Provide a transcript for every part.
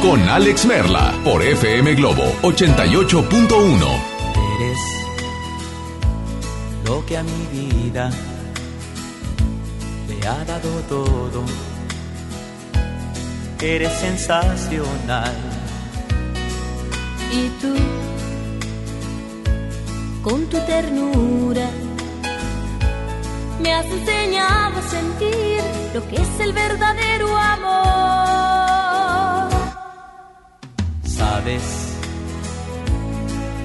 con Alex Merla por FM Globo 88.1. Eres lo que a mi vida le ha dado todo. Eres sensacional. Y tú, con tu ternura, me has enseñado a sentir lo que es el verdadero amor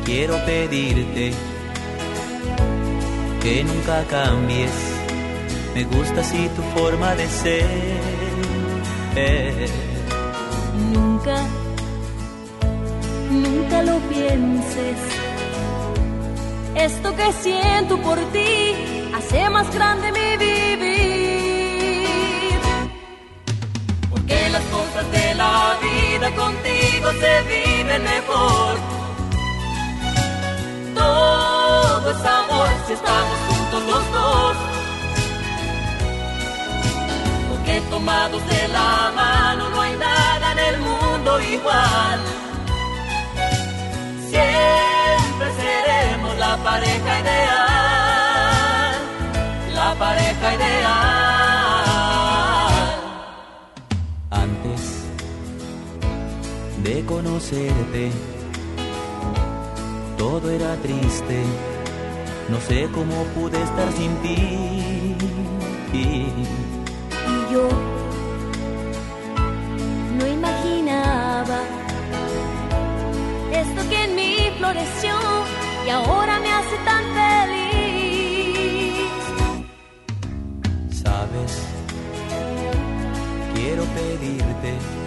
quiero pedirte que nunca cambies. Me gusta así tu forma de ser. Nunca, nunca lo pienses. Esto que siento por ti hace más grande mi vivir. las cosas de la vida contigo se vive mejor. Todo es amor si estamos juntos los dos. Porque tomados de la mano no hay nada en el mundo igual. Siempre seremos la pareja ideal. La pareja ideal. Conocerte. Todo era triste, no sé cómo pude estar sin ti. Y yo no imaginaba esto que en mí floreció y ahora me hace tan feliz. Sabes, quiero pedirte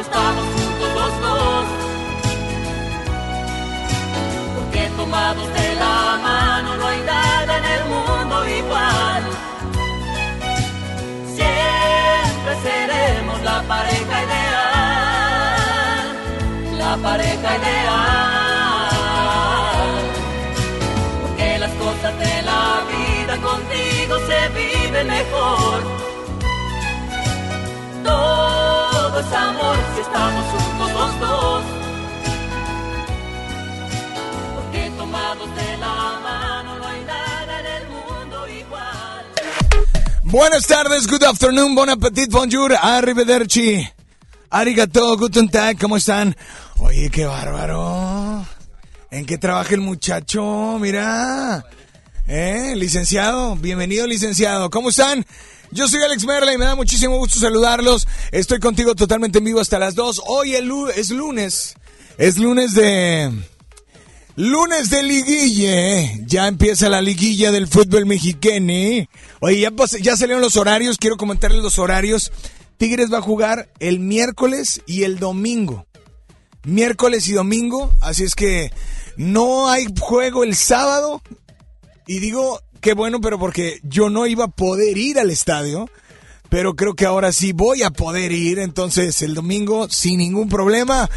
Estamos juntos los dos. Porque tomados de la mano no hay nada en el mundo igual. Siempre seremos la pareja ideal, la pareja ideal. Porque las cosas de la vida contigo se viven mejor. Es amor si estamos juntos los dos. Porque tomados de la mano no hay nada en el mundo igual. Buenas tardes, good afternoon, bon appetit, bonjour, arrivederci, arigato, guten tag, ¿cómo están? Oye, qué bárbaro. ¿En qué trabaja el muchacho? Mira. ¿Eh? Licenciado, bienvenido licenciado. ¿Cómo están? Yo soy Alex Merla y me da muchísimo gusto saludarlos. Estoy contigo totalmente en vivo hasta las 2. Hoy es lunes. Es lunes de... Lunes de liguille, ya empieza la liguilla del fútbol mexicano. Oye, ya, ya salieron los horarios, quiero comentarles los horarios. Tigres va a jugar el miércoles y el domingo. Miércoles y domingo, así es que no hay juego el sábado. Y digo, qué bueno, pero porque yo no iba a poder ir al estadio. Pero creo que ahora sí voy a poder ir. Entonces, el domingo, sin ningún problema,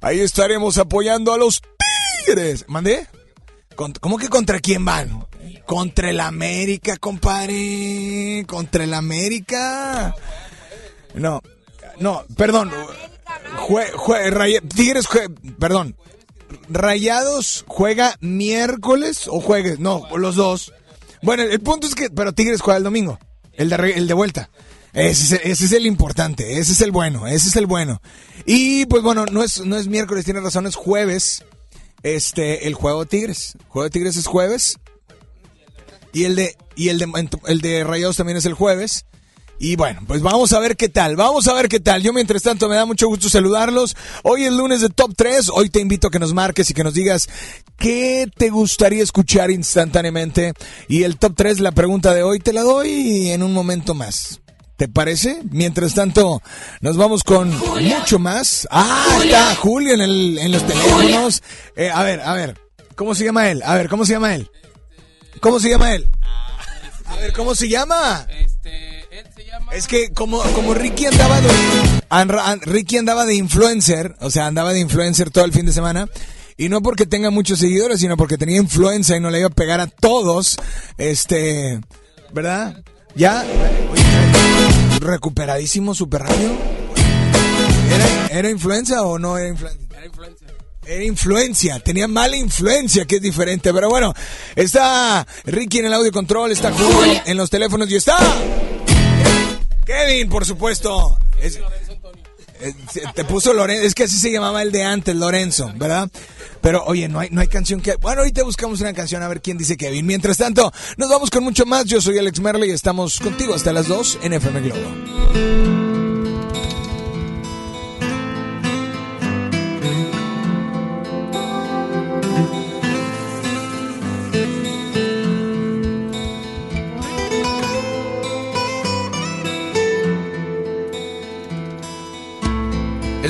ahí estaremos apoyando a los Tigres. ¿Mandé? ¿Cómo que contra quién van? Contra el América, compadre. Contra el América. No, no, perdón. Jue- jue- Tigres, jue- perdón. Rayados juega miércoles o jueves, no, los dos. Bueno, el punto es que, pero Tigres juega el domingo, el de, el de vuelta. Ese es, ese es el importante, ese es el bueno, ese es el bueno. Y pues bueno, no es, no es miércoles, tiene razón, es jueves. Este, el juego de Tigres. El juego de Tigres es jueves. Y el de, y el de, el de Rayados también es el jueves. Y bueno, pues vamos a ver qué tal, vamos a ver qué tal. Yo mientras tanto me da mucho gusto saludarlos. Hoy es lunes de Top 3, hoy te invito a que nos marques y que nos digas qué te gustaría escuchar instantáneamente. Y el Top 3, la pregunta de hoy, te la doy en un momento más. ¿Te parece? Mientras tanto, nos vamos con mucho más. Ah, está Julio en, el, en los teléfonos. Eh, a ver, a ver, ¿cómo se llama él? A ver, ¿cómo se llama él? ¿Cómo se llama él? A ver, ¿cómo se llama? Es que como, como Ricky andaba de Ricky andaba de influencer, o sea, andaba de influencer todo el fin de semana. Y no porque tenga muchos seguidores, sino porque tenía influencia y no le iba a pegar a todos. Este, ¿verdad? Ya, recuperadísimo súper rápido. ¿Era, ¿Era influencia o no era influencia? Era influencia. Era influencia, tenía mala influencia, que es diferente. Pero bueno, está Ricky en el audio control, está Julio en los teléfonos y está Kevin, por supuesto. Es- eh, te puso Lorenzo, es que así se llamaba el de antes, Lorenzo, ¿verdad? Pero oye, no hay, no hay canción que... Bueno, ahorita buscamos una canción a ver quién dice Kevin. Mientras tanto, nos vamos con mucho más. Yo soy Alex Merle y estamos contigo hasta las 2 en FM Globo.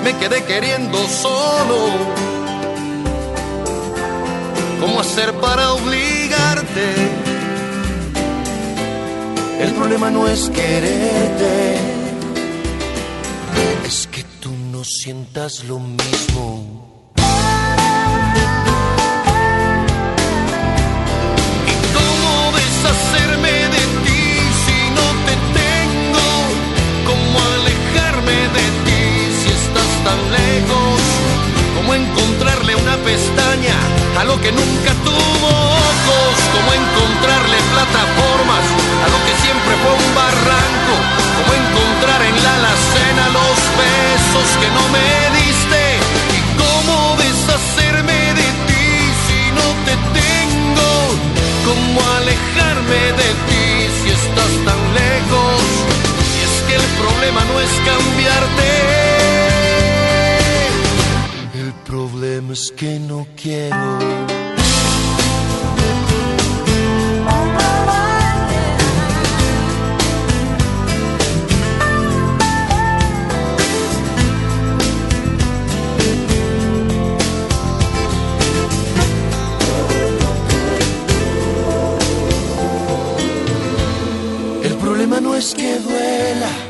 Si me quedé queriendo solo, ¿cómo hacer para obligarte? El problema no es quererte, es que tú no sientas lo mismo. A lo que nunca tuvo ojos? ¿Cómo encontrarle plataformas a lo que siempre fue un barranco? ¿Cómo encontrar en la alacena los besos que no me diste? ¿Y cómo deshacerme de ti si no te tengo? ¿Cómo alejarme de ti si estás tan lejos? Y es que el problema no es cambiarte. Problema es que no quiero. El problema no es que duela.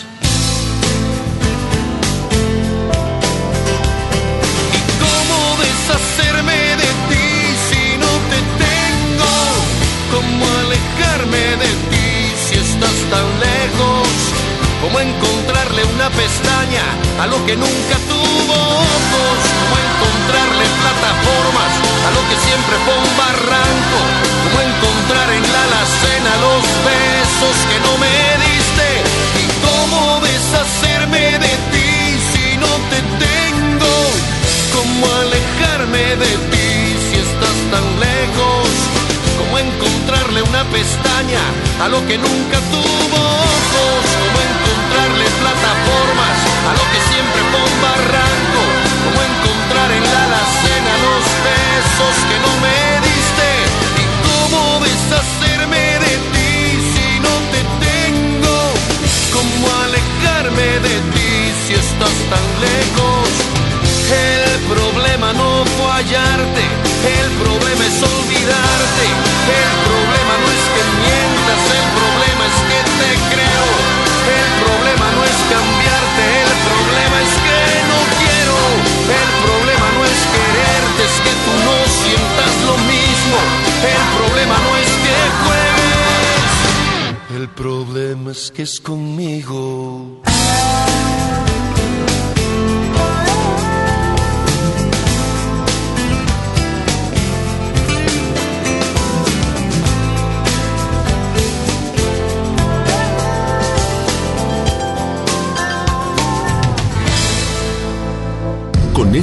¿Cómo alejarme de ti si estás tan lejos? ¿Cómo encontrarle una pestaña a lo que nunca tuvo ojos? ¿Cómo encontrarle plataformas a lo que siempre fue un barranco? ¿Cómo encontrar en la alacena los besos que no me diste? ¿Y cómo deshacerme de ti si no te tengo? ¿Cómo alejarme de ti si estás tan lejos? ¿Cómo encontrarle una pestaña a lo que nunca tuvo ojos? ¿Cómo encontrarle plataformas a lo que siempre fue un barranco? ¿Cómo encontrar en la alacena los besos que no me diste? ¿Y cómo deshacerme de ti si no te tengo? ¿Cómo alejarme de ti si estás tan lejos? El problema no fue hallarte, el problema es olvidarte. El problema no es que mientas, el problema es que te creo. El problema no es cambiarte, el problema es que no quiero. El problema no es quererte, es que tú no sientas lo mismo. El problema no es que juegues, el problema es que es conmigo.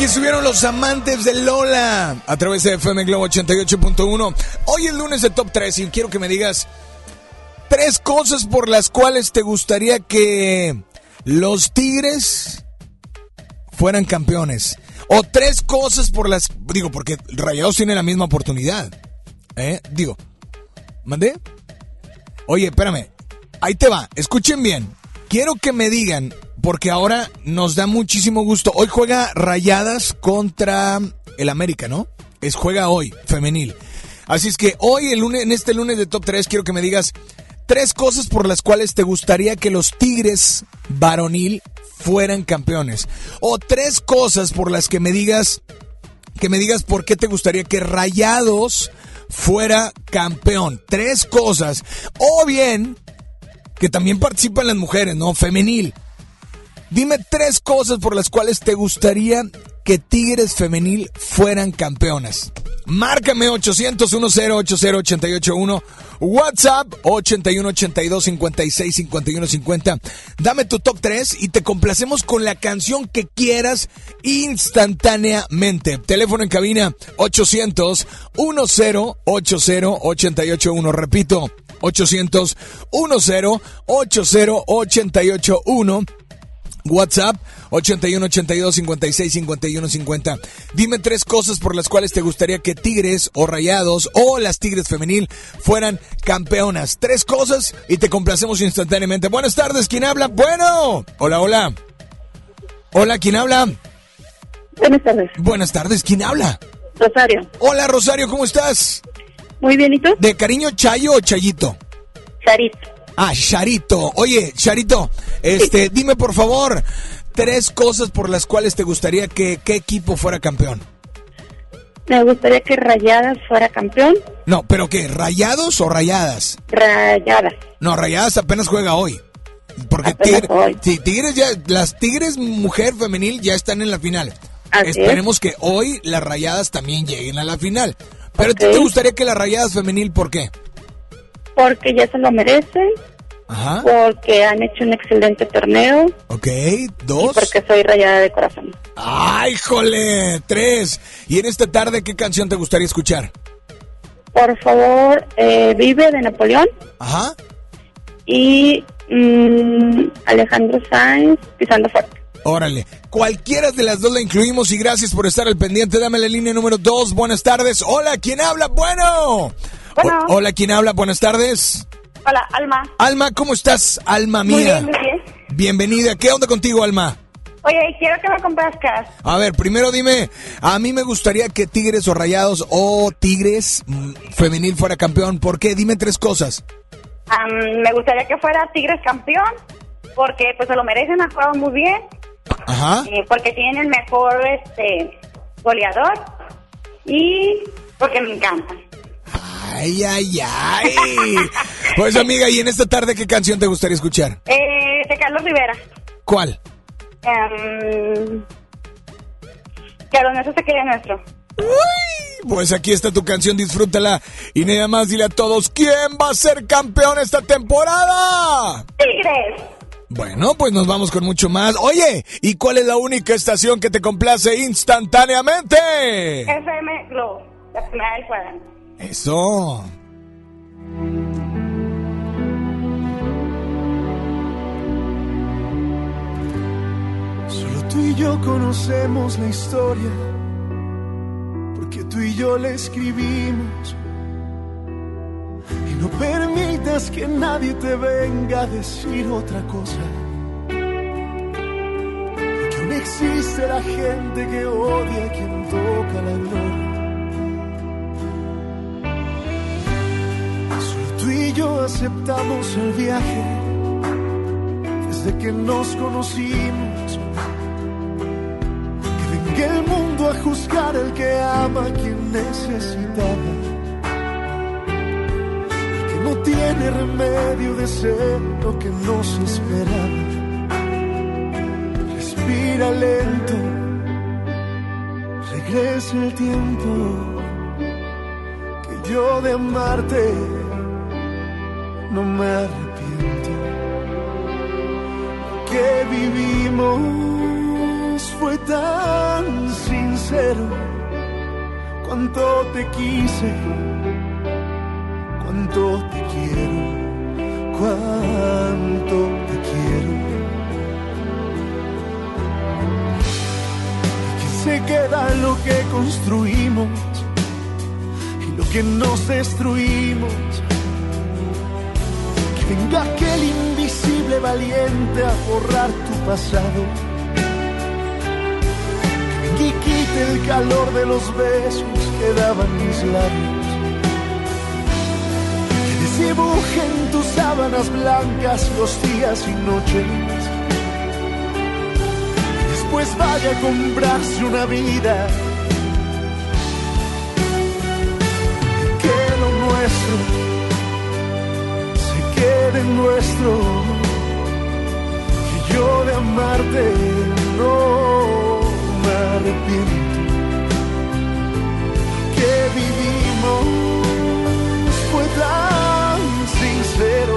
aquí estuvieron los amantes de Lola a través de FM Globo 88.1. Hoy es lunes de Top 3 y quiero que me digas tres cosas por las cuales te gustaría que los Tigres fueran campeones. O tres cosas por las... Digo, porque Rayados tiene la misma oportunidad. ¿Eh? Digo, ¿mandé? Oye, espérame. Ahí te va. Escuchen bien. Quiero que me digan porque ahora nos da muchísimo gusto. Hoy juega Rayadas contra el América, ¿no? Es juega hoy, femenil. Así es que hoy, el lunes, en este lunes de Top 3, quiero que me digas tres cosas por las cuales te gustaría que los Tigres varonil fueran campeones. O tres cosas por las que me digas, que me digas por qué te gustaría que Rayados fuera campeón. Tres cosas. O bien, que también participan las mujeres, ¿no? Femenil. Dime tres cosas por las cuales te gustaría que Tigres Femenil fueran campeonas. Márcame 800 10 881 WhatsApp 81 82 56 51 50. Dame tu top 3 y te complacemos con la canción que quieras instantáneamente. Teléfono en cabina 800 10 80 881. Repito, 800 10 80 881. WhatsApp 81 82 56 51 50. Dime tres cosas por las cuales te gustaría que Tigres o Rayados o las Tigres femenil fueran campeonas. Tres cosas y te complacemos instantáneamente. Buenas tardes, ¿quién habla? Bueno. Hola, hola. Hola, ¿quién habla? Buenas tardes. Buenas tardes, ¿quién habla? Rosario. Hola, Rosario, ¿cómo estás? Muy bien, ¿y tú? ¿De cariño Chayo o Chayito? Charito. Ah, Charito. Oye, Charito, este, dime por favor tres cosas por las cuales te gustaría que qué equipo fuera campeón. Me gustaría que Rayadas fuera campeón. No, pero qué, Rayados o Rayadas? Rayadas. No, Rayadas apenas juega hoy. Porque Tigre- sí, Tigres ya, las Tigres mujer femenil ya están en la final. Así Esperemos que hoy las Rayadas también lleguen a la final. Pero ¿a ti Ok. te gustaría que las Rayadas femenil por qué? Porque ya se lo merecen, Ajá. porque han hecho un excelente torneo Ok, y dos. porque soy rayada de corazón. ¡Ay, jole! Tres. ¿Y en esta tarde qué canción te gustaría escuchar? Por favor, eh, Vive de Napoleón Ajá. y mm, Alejandro Sainz pisando fuerte. Órale. Cualquiera de las dos la incluimos y gracias por estar al pendiente. Dame la línea número dos. Buenas tardes. Hola, ¿quién habla? Bueno. Bueno. O- hola, ¿quién habla? Buenas tardes. Hola, Alma. Alma, ¿cómo estás? Alma mía. Muy bien, muy bien. Bienvenida. ¿Qué onda contigo, Alma? Oye, quiero que me complazcas. A ver, primero dime, a mí me gustaría que Tigres o Rayados o Tigres mm, femenil fuera campeón. ¿Por qué? Dime tres cosas. Me gustaría que fuera Tigres campeón, porque pues se lo merecen, han jugado muy bien, Ajá. eh, porque tienen el mejor este goleador y porque me encanta. Ay, ay, ay. Pues amiga, ¿y en esta tarde qué canción te gustaría escuchar? Eh, de Carlos Rivera. ¿Cuál? Que lo nuestro se quede nuestro. Pues aquí está tu canción, disfrútala. Y nada más dile a todos, ¿quién va a ser campeón esta temporada? Tigres. Bueno, pues nos vamos con mucho más. Oye, ¿y cuál es la única estación que te complace instantáneamente? FM Globo. La primera del cuadrante. Eso. Solo tú y yo conocemos la historia, porque tú y yo la escribimos. Y no permitas que nadie te venga a decir otra cosa. Porque aún existe la gente que odia a quien toca la gloria. Tú y yo aceptamos el viaje desde que nos conocimos. Que venga el mundo a juzgar al que ama a quien necesitaba. El que no tiene remedio de ser lo que nos esperaba. Respira lento, regresa el tiempo que yo de amarte no me arrepiento que vivimos fue tan sincero. Cuánto te quise, cuánto te quiero, cuánto te quiero. Y que se queda lo que construimos y lo que nos destruimos. Venga aquel invisible valiente a borrar tu pasado y quite el calor de los besos que daban mis labios. Que desdibujen tus sábanas blancas los días y noches. Y después vaya a comprarse una vida. Que lo nuestro quede nuestro. Que yo de amarte no me arrepiento que vivimos fue tan sincero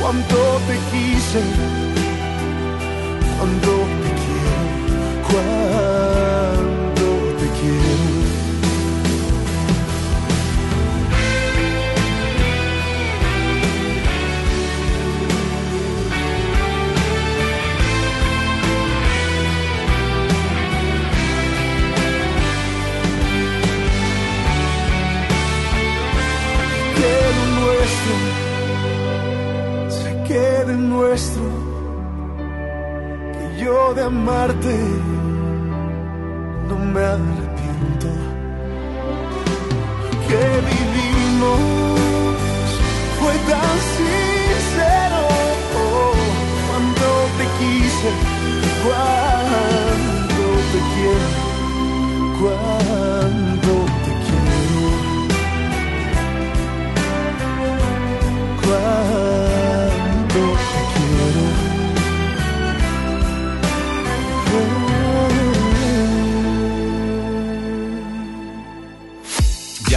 cuánto te quise cuánto te quiero cuánto nuestro. Se quede nuestro, que yo de amarte no me arrepiento, que vivimos fue tan sincero, cuando te quise, cuando te quiero, cuando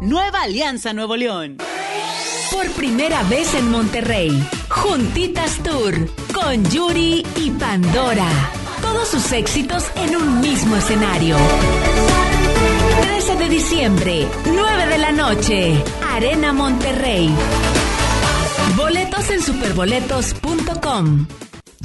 Nueva Alianza Nuevo León. Por primera vez en Monterrey, Juntitas Tour con Yuri y Pandora. Todos sus éxitos en un mismo escenario. 13 de diciembre, 9 de la noche, Arena Monterrey. Boletos en superboletos.com.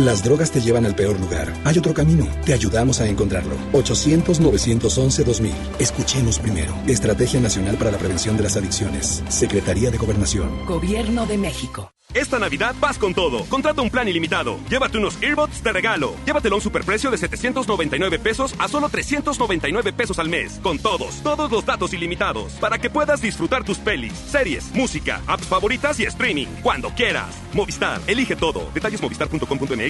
Las drogas te llevan al peor lugar. Hay otro camino. Te ayudamos a encontrarlo. 800-911-2000. Escuchemos primero. Estrategia Nacional para la Prevención de las Adicciones. Secretaría de Gobernación. Gobierno de México. Esta Navidad vas con todo. Contrata un plan ilimitado. Llévate unos earbuds de regalo. Llévatelo a un superprecio de 799 pesos a solo 399 pesos al mes. Con todos, todos los datos ilimitados. Para que puedas disfrutar tus pelis, series, música, apps favoritas y streaming. Cuando quieras. Movistar, elige todo. Detalles movistar.com.mx,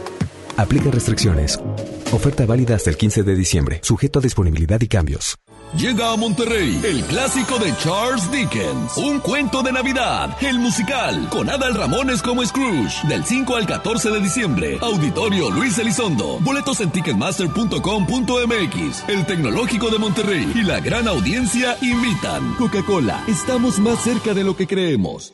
Aplica restricciones. Oferta válida hasta el 15 de diciembre, sujeto a disponibilidad y cambios. Llega a Monterrey el clásico de Charles Dickens, un cuento de Navidad, el musical, con Adal Ramones como Scrooge, del 5 al 14 de diciembre. Auditorio Luis Elizondo. Boletos en ticketmaster.com.mx. El Tecnológico de Monterrey y la gran audiencia invitan. Coca-Cola, estamos más cerca de lo que creemos.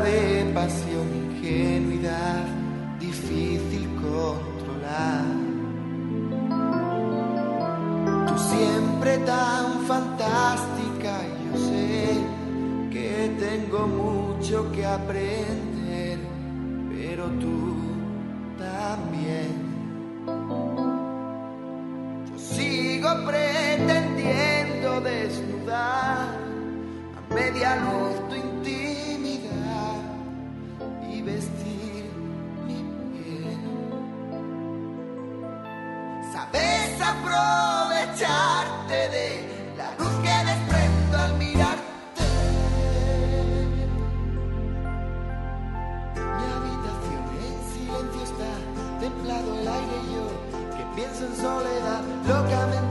De pasión, ingenuidad, difícil controlar. Tú siempre tan fantástica, yo sé que tengo mucho que aprender, pero tú también. Sigo pretendiendo desnudar a media luz tu y vestir mi piel. Sabes aprovecharte de la luz que desprendo al mirarte. Mi habitación en silencio está, templado el aire y yo que pienso en soledad, locamente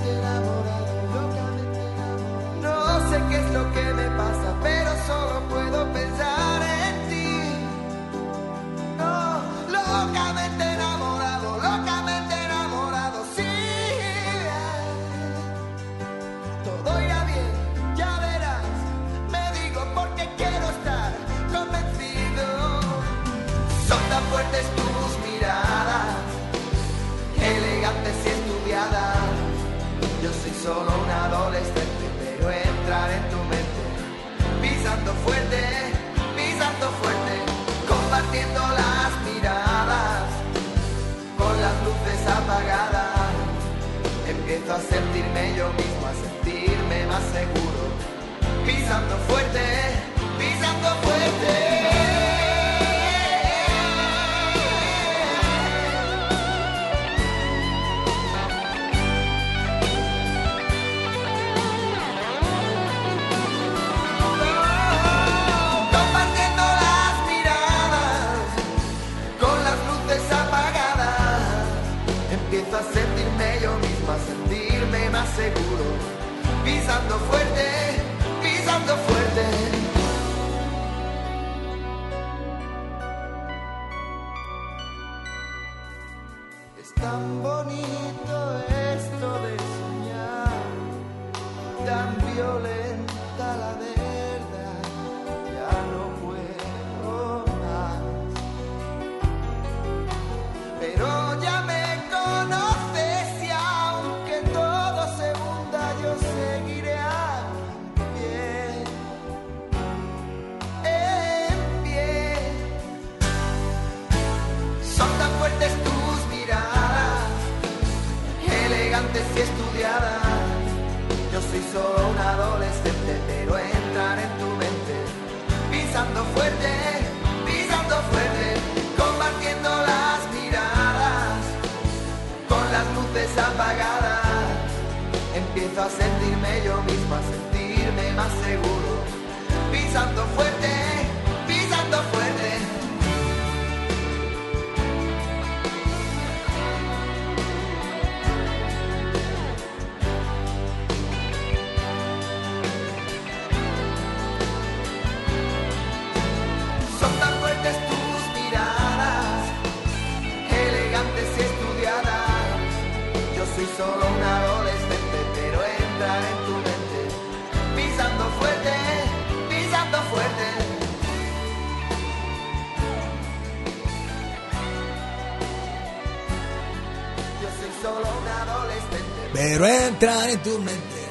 adolescente. Pero entra en tu mente.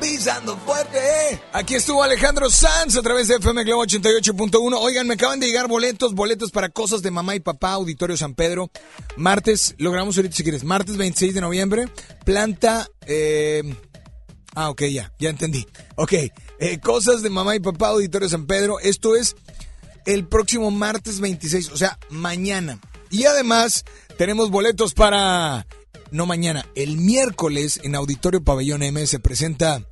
Pisando fuerte. Aquí estuvo Alejandro Sanz a través de FM Globo 88.1. Oigan, me acaban de llegar boletos, boletos para cosas de mamá y papá, Auditorio San Pedro. Martes, logramos ahorita si quieres, martes 26 de noviembre, planta... Eh, ah, ok, ya, ya entendí. Ok, eh, cosas de mamá y papá, Auditorio San Pedro. Esto es el próximo martes 26, o sea, mañana. Y además tenemos boletos para... No mañana, el miércoles en Auditorio Pabellón M se presenta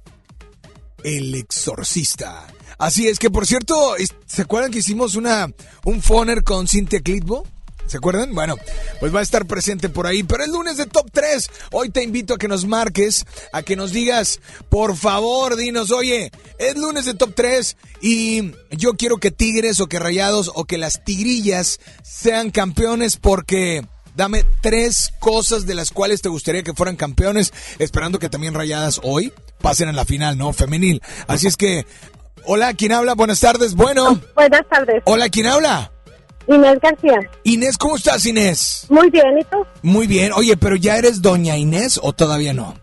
El Exorcista. Así es que, por cierto, ¿se acuerdan que hicimos una un foner con Cintia Clitbo? ¿Se acuerdan? Bueno, pues va a estar presente por ahí. Pero el lunes de Top 3. Hoy te invito a que nos marques, a que nos digas, por favor, dinos, oye, es lunes de Top 3 y yo quiero que Tigres o que Rayados o que las Tigrillas sean campeones porque... Dame tres cosas de las cuales te gustaría que fueran campeones, esperando que también Rayadas hoy pasen a la final, ¿no? Femenil. Así es que, hola, ¿quién habla? Buenas tardes. Bueno. Buenas tardes. Hola, ¿quién habla? Inés García. Inés, ¿cómo estás, Inés? Muy bien, ¿y tú? Muy bien. Oye, pero ¿ya eres doña Inés o todavía no?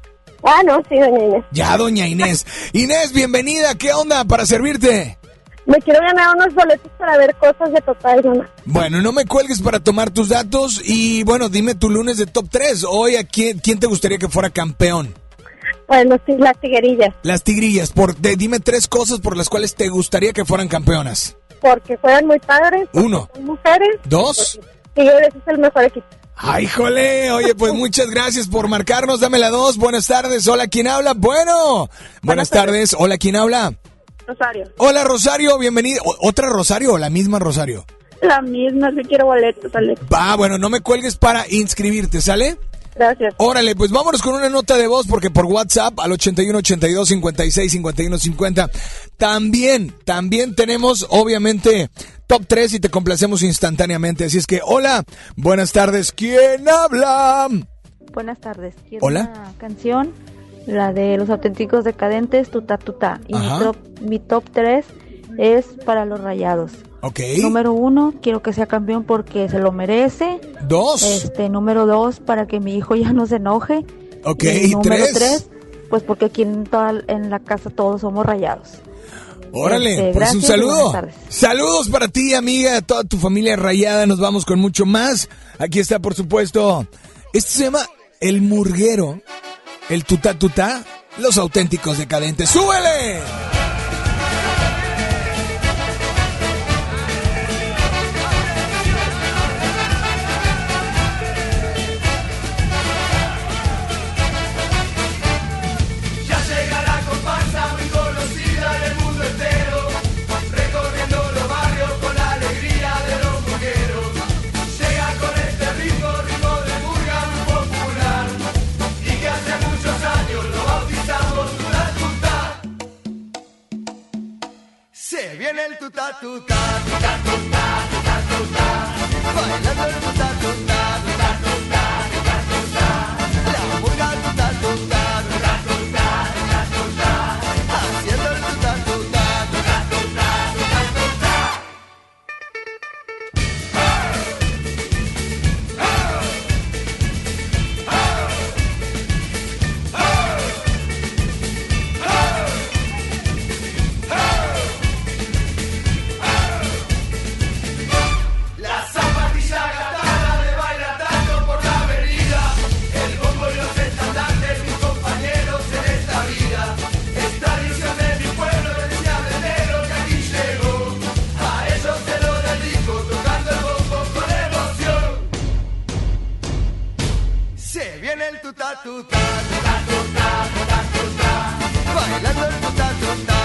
Ah, no, sí, doña Inés. Ya, doña Inés. Inés, bienvenida. ¿Qué onda para servirte? Me quiero ganar unos boletos para ver cosas de total, mamá. Bueno, no me cuelgues para tomar tus datos y bueno, dime tu lunes de top 3. Hoy, ¿a quién, quién te gustaría que fuera campeón? Bueno, sí, las tiguerillas. Las tigrillas. Por, de- dime tres cosas por las cuales te gustaría que fueran campeonas. Porque fueron muy padres. Uno. Mujeres. Dos. Tigres es el mejor equipo. ¡Ay, jole! Oye, pues muchas gracias por marcarnos. Dame la dos. Buenas tardes. Hola, ¿quién habla? Bueno. Buenas tardes. Hola, ¿quién habla? Rosario. Hola, Rosario. Bienvenida. ¿Otra Rosario o la misma Rosario? La misma, sí quiero boletos, Alex. Va, bueno, no me cuelgues para inscribirte, ¿sale? Gracias. Órale, pues vámonos con una nota de voz porque por WhatsApp al 81 82 56 51 50 también, también tenemos obviamente top 3 y te complacemos instantáneamente. Así es que, hola, buenas tardes, ¿quién habla? Buenas tardes. Quiero Hola. una canción, la de los auténticos decadentes, Tuta Tuta. Y mi top, mi top 3 es para los rayados. Ok. Número uno, quiero que sea campeón porque se lo merece. Dos. Este, número dos, para que mi hijo ya no se enoje. Ok, y ¿y número tres? tres, pues porque aquí en, toda, en la casa todos somos rayados. Órale, Este, pues un gracias saludo. Saludos para ti, amiga, toda tu familia rayada. Nos vamos con mucho más. Aquí está, por supuesto. Esto se llama El Murguero, el Tutá Tutá, los auténticos decadentes. ¡Súbele! El Tuta Tuta, Tuta Tuta, Tuta Tuta, bailando el Tuta Tuta, Bailando el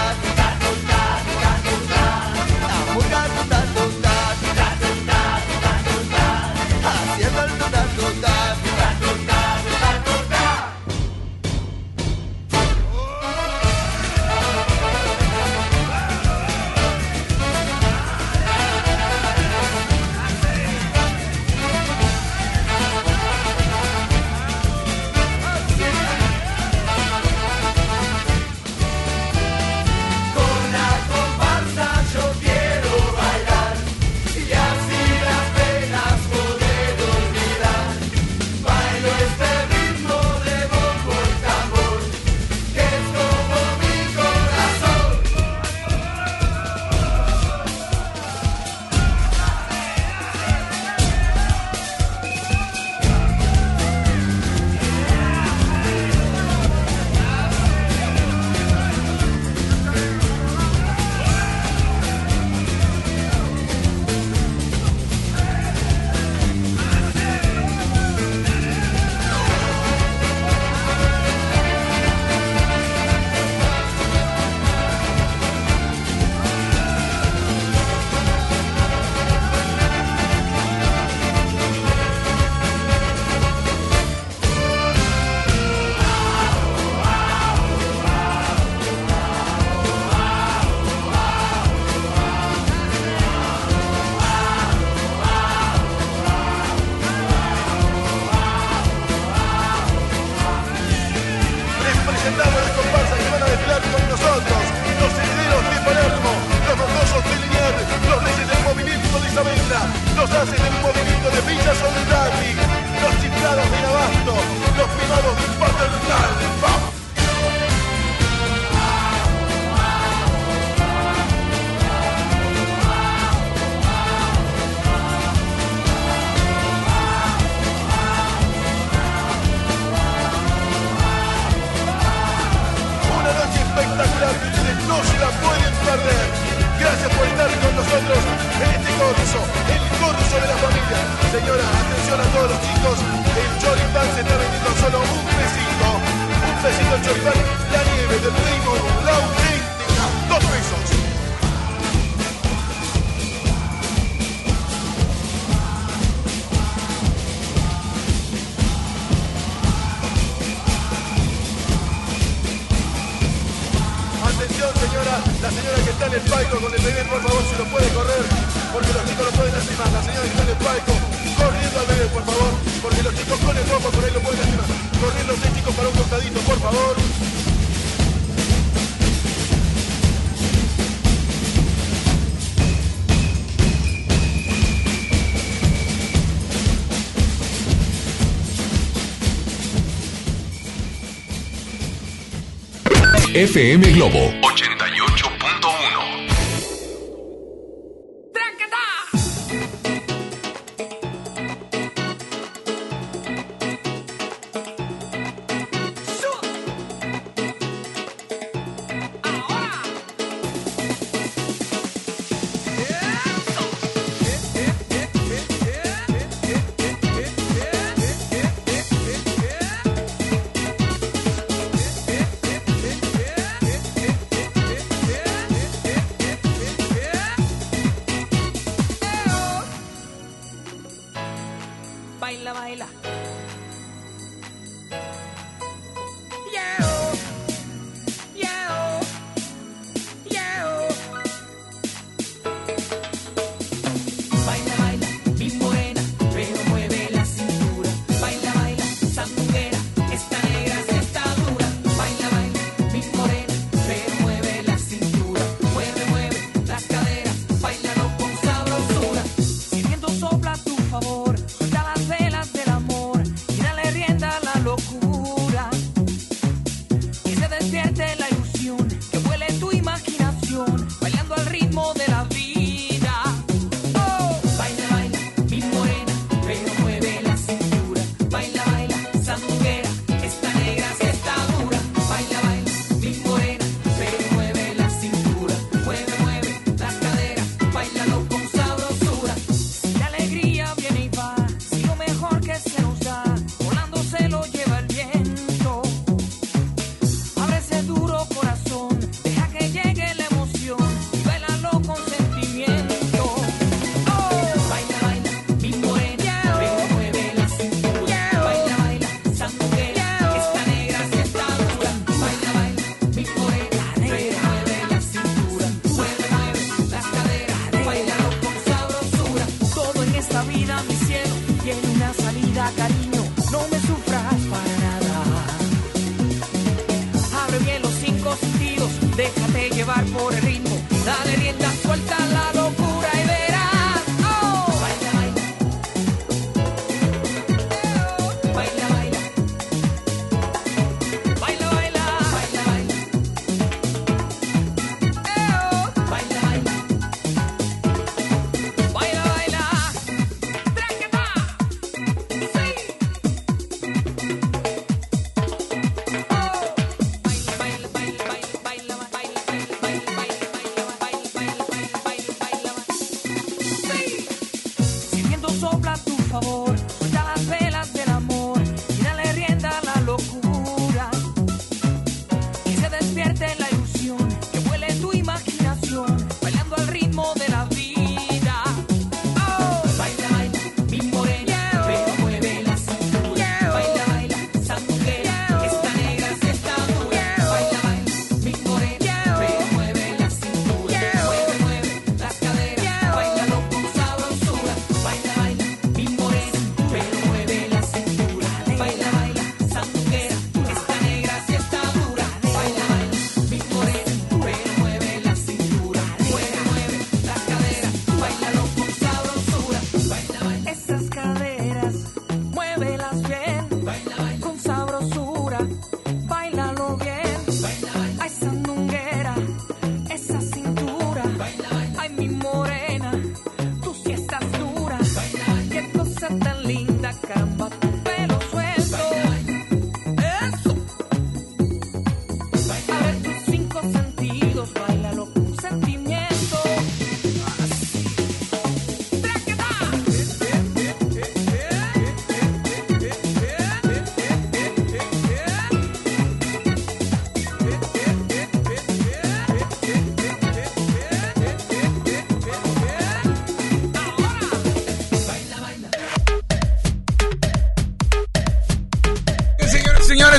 FM Globo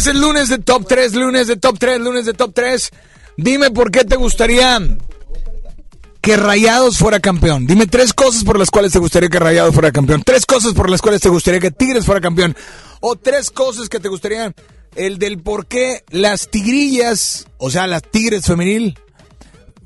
Señores, el lunes de Top 3, lunes de Top 3, lunes de Top 3. Dime por qué te gustaría que Rayados fuera campeón. Dime tres cosas por las cuales te gustaría que Rayados fuera campeón. Tres cosas por las cuales te gustaría que Tigres fuera campeón. O tres cosas que te gustaría. El del por qué las tigrillas, o sea, las tigres femenil,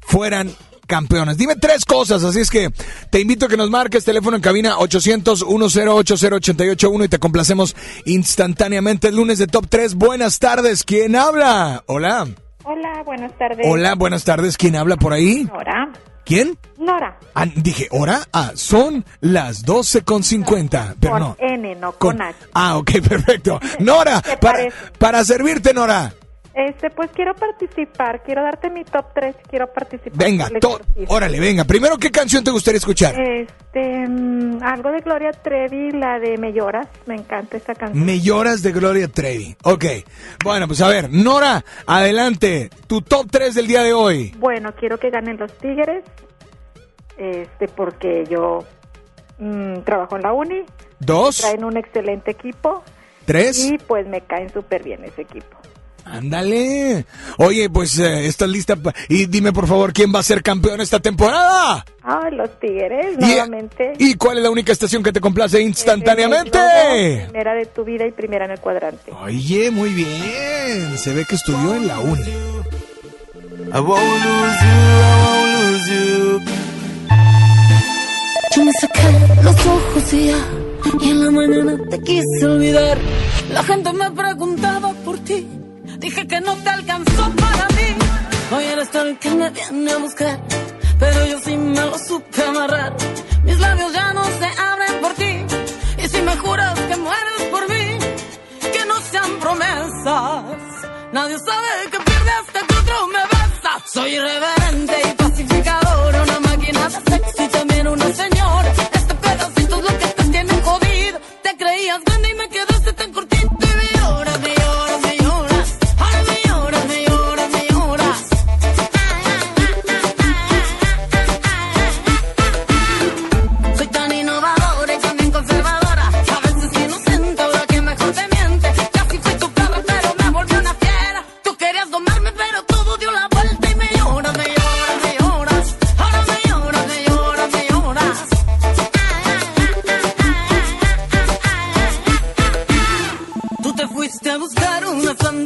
fueran campeonas. Dime tres cosas, así es que te invito a que nos marques teléfono en cabina 800-1080-881 y te complacemos instantáneamente el lunes de Top 3. Buenas tardes, ¿quién habla? Hola. Hola, buenas tardes. Hola, buenas tardes, ¿quién habla por ahí? Nora. ¿Quién? Nora. Ah, dije, ¿hora? Ah, son las 12 con 50. Pero con no. N, no con, H. Ah, ok, perfecto. Nora, ¿Te para, parece? para servirte, Nora. Este, pues quiero participar, quiero darte mi top 3, quiero participar. Venga, por el to- exorcismo. órale, venga. Primero, ¿qué canción te gustaría escuchar? Este, mm, algo de Gloria Trevi, la de Me lloras, me encanta esa canción. Me lloras de Gloria Trevi. Ok. Bueno, pues a ver, Nora, adelante. Tu top 3 del día de hoy. Bueno, quiero que ganen los Tigres, este, porque yo mm, trabajo en la uni. Dos. Traen un excelente equipo. Tres. Y pues me caen súper bien ese equipo. Ándale. Oye, pues eh, estás lista. pa- y dime, por favor, ¿quién va a ser campeón esta temporada? Ah, los Tigres, Y- nuevamente. ¿Y cuál es la única estación que te complace instantáneamente? Primera de tu vida y primera en el cuadrante. Oye, muy bien. Se ve que estudió en la uni. I won't lose you, I won't lose you. Yo me saqué los ojos y ya, y en la mañana te quise olvidar. La gente me preguntaba por ti, dije que no te alcanzó para mí. Hoy eres tú el que me viene a buscar, pero yo sí me lo supe amarrar. Mis labios ya no se abren por ti, y si me juras que mueres por mí, que no sean promesas. Nadie sabe que pierde hasta que otro me besa. Soy irreverente y pacificadora, una máquina de sexo y también una señora. Este pedacito es lo que te tiene jodido. Te creías grande y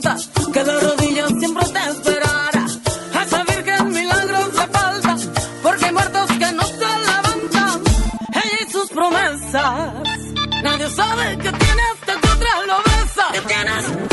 que de rodillas siempre te esperara. A esa virgen milagros le falta, porque hay muertos que no se levantan. Ella y sus promesas. Nadie sabe que tiene hasta que otra lo besa. ¿Qué tienes?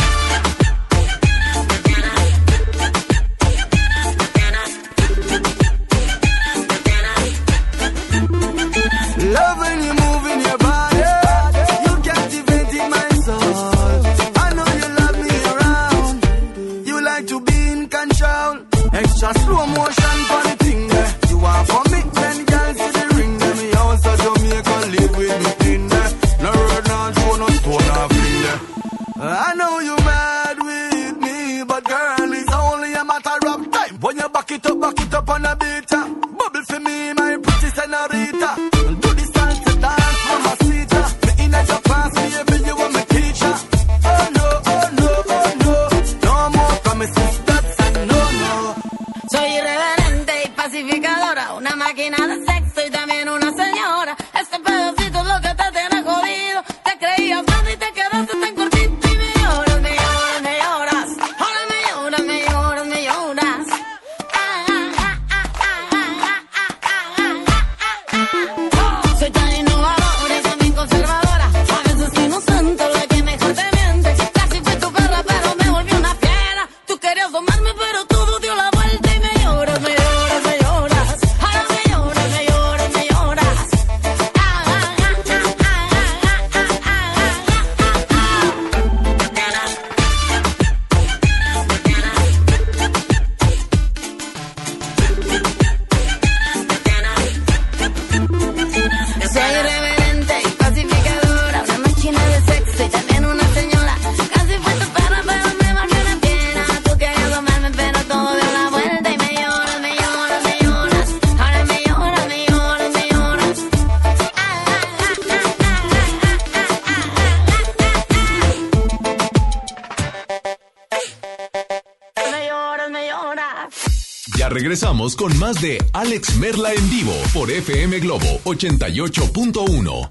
88.1.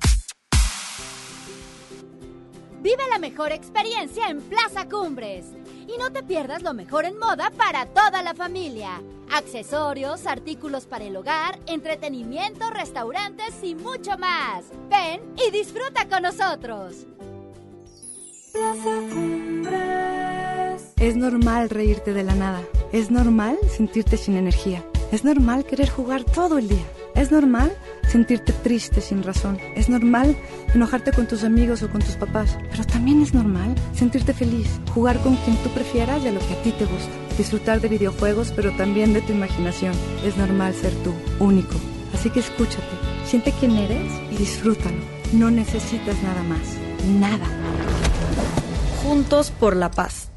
Vive la mejor experiencia en Plaza Cumbres. Y no te pierdas lo mejor en moda para toda la familia. Accesorios, artículos para el hogar, entretenimiento, restaurantes y mucho más. Ven y disfruta con nosotros. Plaza Cumbres. Es normal reírte de la nada. Es normal sentirte sin energía. Es normal querer jugar todo el día. Es normal sentirte triste sin razón. Es normal enojarte con tus amigos o con tus papás. Pero también es normal sentirte feliz, jugar con quien tú prefieras y a lo que a ti te gusta. Disfrutar de videojuegos, pero también de tu imaginación. Es normal ser tú, único. Así que escúchate, siente quién eres y disfrútalo. No necesitas nada más. Nada. Juntos por la paz.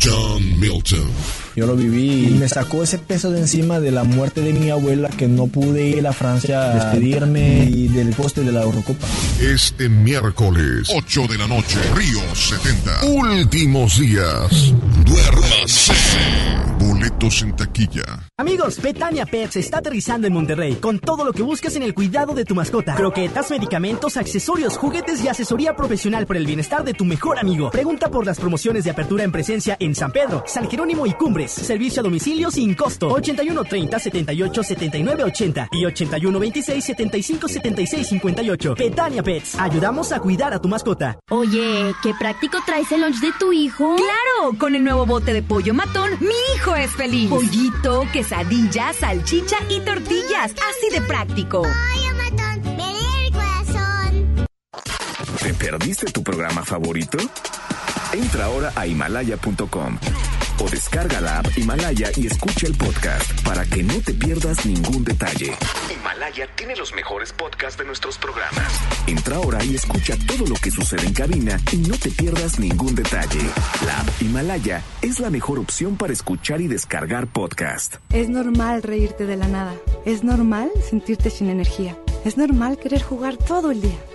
John Milton. Yo lo viví y me sacó ese peso de encima de la muerte de mi abuela que no pude ir a Francia a despedirme y del poste de la Eurocopa. Este miércoles, 8 de la noche, Río 70. Últimos días. Duérmase. Boletos en taquilla. Amigos, Betania Pets está aterrizando en Monterrey con todo lo que buscas en el cuidado de tu mascota. Croquetas, medicamentos, accesorios, juguetes y asesoría profesional por el bienestar de tu mejor amigo. Pregunta por las promociones de apertura en presencia en San Pedro, San Jerónimo y Cumbres. Servicio a domicilio sin costo. 8130 78 79 80 y 81 26 75 76 58. Betania Pets. Ayudamos a cuidar a tu mascota. Oye, qué práctico traes el lunch de tu hijo. Claro, con el nuevo bote de pollo matón, mi hijo es feliz. Pollito, quesadilla, salchicha y tortillas. Así de práctico. ¿Te perdiste tu programa favorito? Entra ahora a himalaya.com o descarga la app Himalaya y escucha el podcast para que no te pierdas ningún detalle. Himalaya tiene los mejores podcasts de nuestros programas. Entra ahora y escucha todo lo que sucede en cabina y no te pierdas ningún detalle. La app Himalaya es la mejor opción para escuchar y descargar podcast. Es normal reírte de la nada. Es normal sentirte sin energía. Es normal querer jugar todo el día.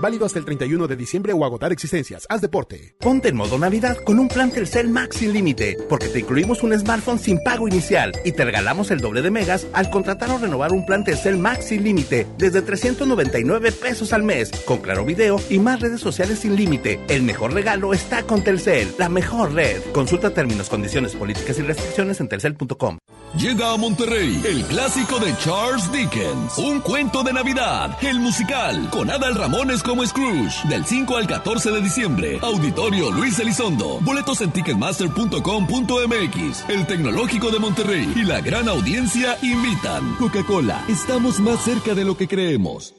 Válido hasta el 31 de diciembre o agotar existencias. Haz deporte. Ponte en modo Navidad con un plan Telcel Max sin límite, porque te incluimos un smartphone sin pago inicial y te regalamos el doble de megas al contratar o renovar un plan Telcel Max sin límite desde 399 pesos al mes, con claro video y más redes sociales sin límite. El mejor regalo está con Telcel, la mejor red. Consulta términos, condiciones, políticas y restricciones en telcel.com. Llega a Monterrey el clásico de Charles Dickens, un cuento de Navidad, el musical, con Adal Ramones como Scrooge, del 5 al 14 de diciembre. Auditorio Luis Elizondo. Boletos en ticketmaster.com.mx. El Tecnológico de Monterrey y la gran audiencia invitan. Coca-Cola, estamos más cerca de lo que creemos.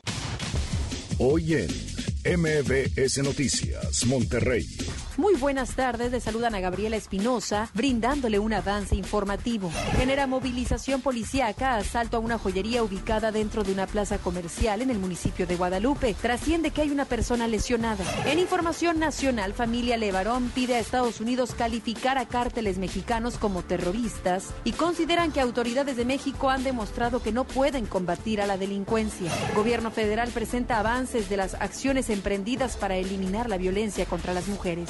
Hoy en MBS Noticias, Monterrey. Muy buenas tardes, le saludan a Gabriela Espinosa, brindándole un avance informativo. Genera movilización policíaca, asalto a una joyería ubicada dentro de una plaza comercial en el municipio de Guadalupe. Trasciende que hay una persona lesionada. En información nacional, familia Levarón pide a Estados Unidos calificar a cárteles mexicanos como terroristas y consideran que autoridades de México han demostrado que no pueden combatir a la delincuencia. Gobierno federal presenta avances de las acciones en emprendidas para eliminar la violencia contra las mujeres.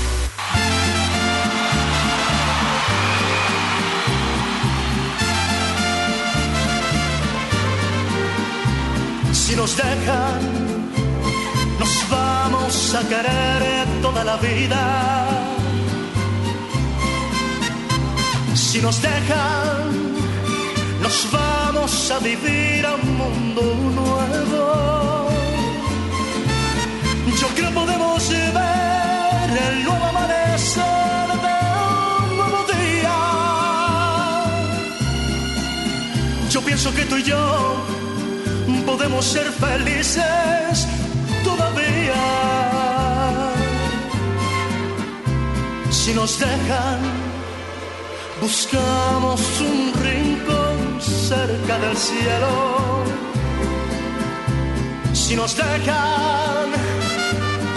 Si nos dejan, nos vamos a querer toda la vida. Si nos dejan, nos vamos a vivir a un mundo nuevo. Yo creo podemos ver el nuevo pienso que tú y yo podemos ser felices todavía. Si nos dejan, buscamos un rincón cerca del cielo. Si nos dejan,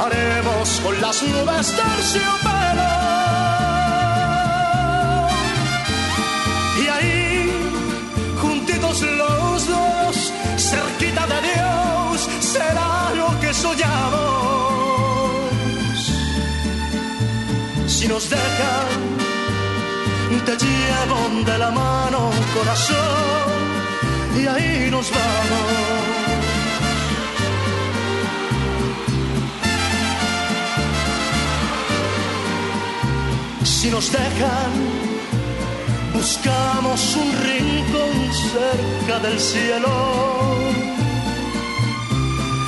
haremos con las nubes terciopelo. Cerquita de Dios, será lo que soñamos. Si nos dejan, te llevo de la mano, corazón, y ahí nos vamos. Si nos dejan, buscamos un rincón cerca del cielo.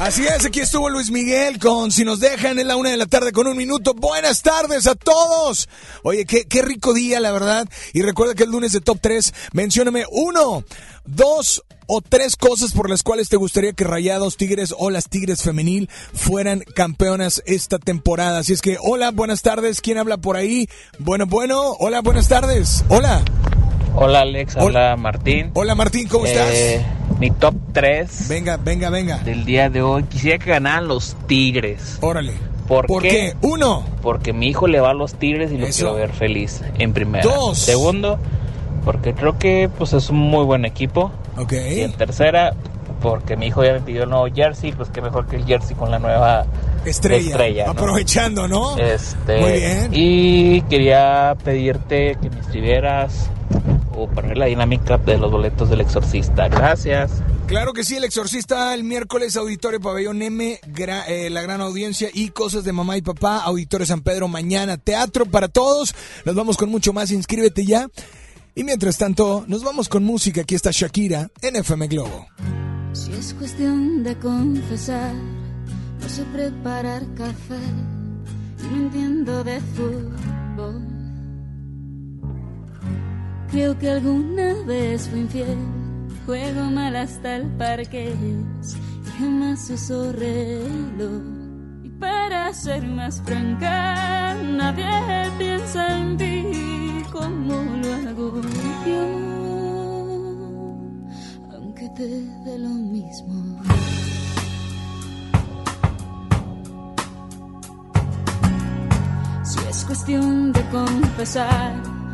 Así es, aquí estuvo Luis Miguel con Si nos dejan en la una de la tarde con un minuto. Buenas tardes a todos. Oye, qué, qué rico día, la verdad. Y recuerda que el lunes de Top 3, mencióname uno, dos o tres cosas por las cuales te gustaría que Rayados Tigres o las Tigres Femenil fueran campeonas esta temporada. Así es que, hola, buenas tardes. ¿Quién habla por ahí? Bueno, bueno, hola, buenas tardes. Hola. Hola Alex, hola Martín. Hola Martín, ¿cómo Eh, estás? Mi top 3 Venga, venga, venga. del día de hoy. Quisiera que ganaran los Tigres. Órale. ¿Por, ¿Por qué? Uno. Porque mi hijo le va a los Tigres y lo Eso. quiero ver feliz en primera. Dos. Segundo, porque creo que pues es un muy buen equipo. Ok. Y en tercera, porque mi hijo ya me pidió el nuevo jersey, pues qué mejor que el jersey con la nueva Estrella. ¿no? Aprovechando, ¿no? Este, Muy bien. Y quería pedirte que me escribieras o poner la dinámica de los boletos del exorcista. Gracias. Claro que sí, el exorcista el miércoles, Auditorio Pabellón M, gra- eh, la gran audiencia y cosas de mamá y papá, Auditorio San Pedro mañana, teatro para todos. Nos vamos con mucho más, inscríbete ya. Y mientras tanto, nos vamos con música. Aquí está Shakira en FM Globo. Si es cuestión de confesar, no sé preparar café y no entiendo de fútbol. Creo que alguna vez fui infiel, juego mal hasta el parqués, jamás uso reloj. Y para ser más franca, nadie piensa en ti como lo hago yo, aunque te dé lo mismo. Si es cuestión de confesar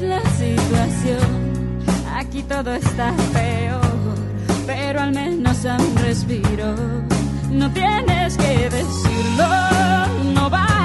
la situación. Aquí todo está peor, pero al menos un respiro. No tienes que decirlo, no va.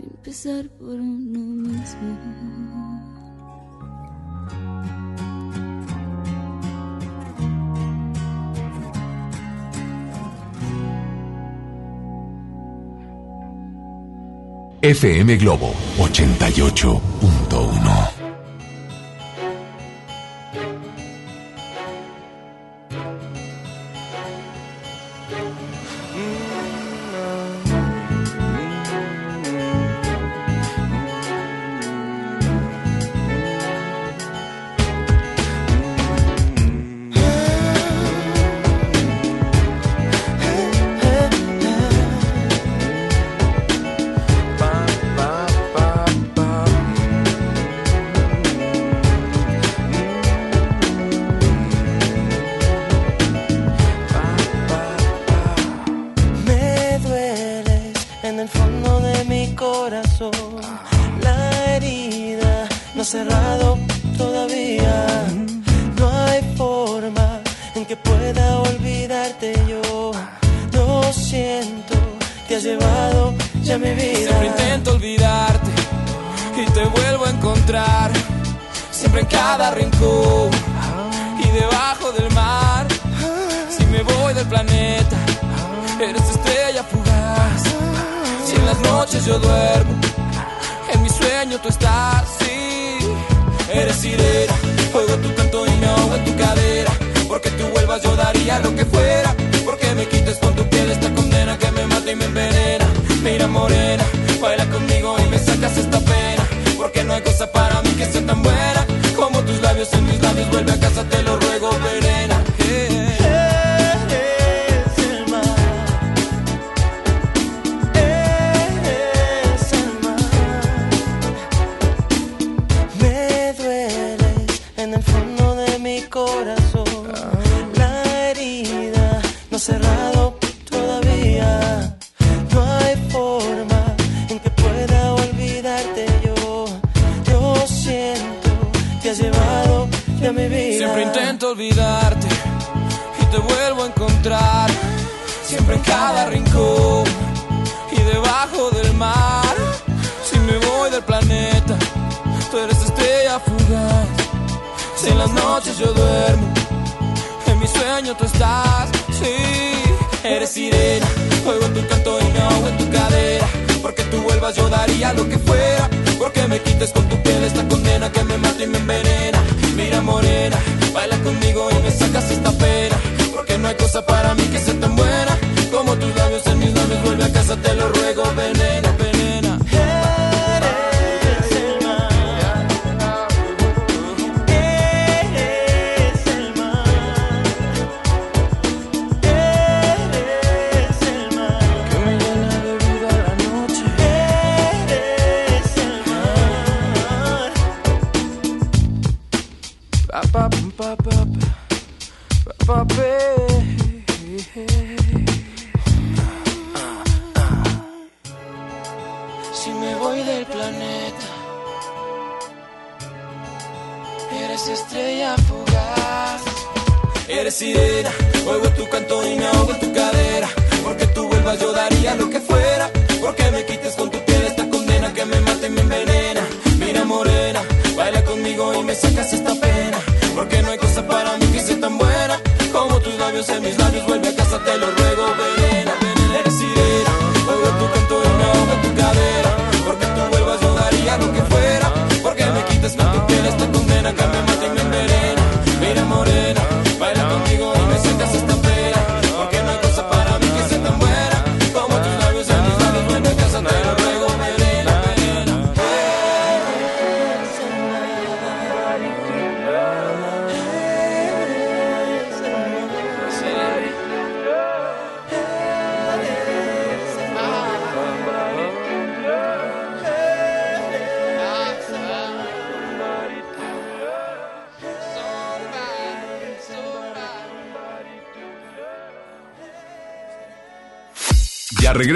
empezar por uno mismo. FM Globo 88.1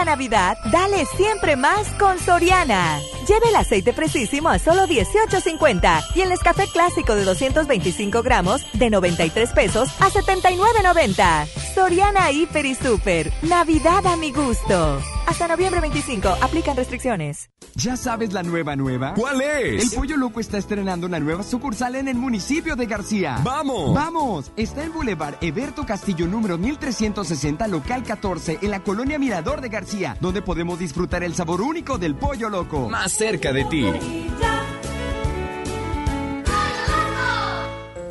Esta Navidad, dale siempre más con Soriana. Lleve el aceite fresísimo a solo 18.50 y el Nescafé clásico de 225 gramos de 93 pesos a 79.90. Soriana Hiper y Super. Navidad a mi gusto. Hasta noviembre 25. Aplican restricciones. ¿Ya sabes la nueva nueva? ¿Cuál es? El Pollo Loco está estrenando una nueva sucursal en el municipio de García. ¡Vamos! ¡Vamos! Está en Boulevard Eberto Castillo número 1360, local 14, en la colonia Mirador de García, donde podemos disfrutar el sabor único del Pollo Loco. Más cerca de ti.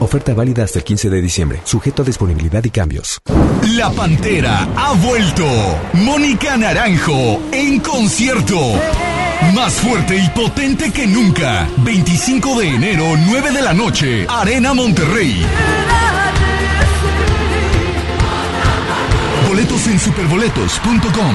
Oferta válida hasta el 15 de diciembre, sujeto a disponibilidad y cambios. La Pantera ha vuelto. Mónica Naranjo en concierto. Más fuerte y potente que nunca. 25 de enero, 9 de la noche. Arena Monterrey. Boletos en superboletos.com.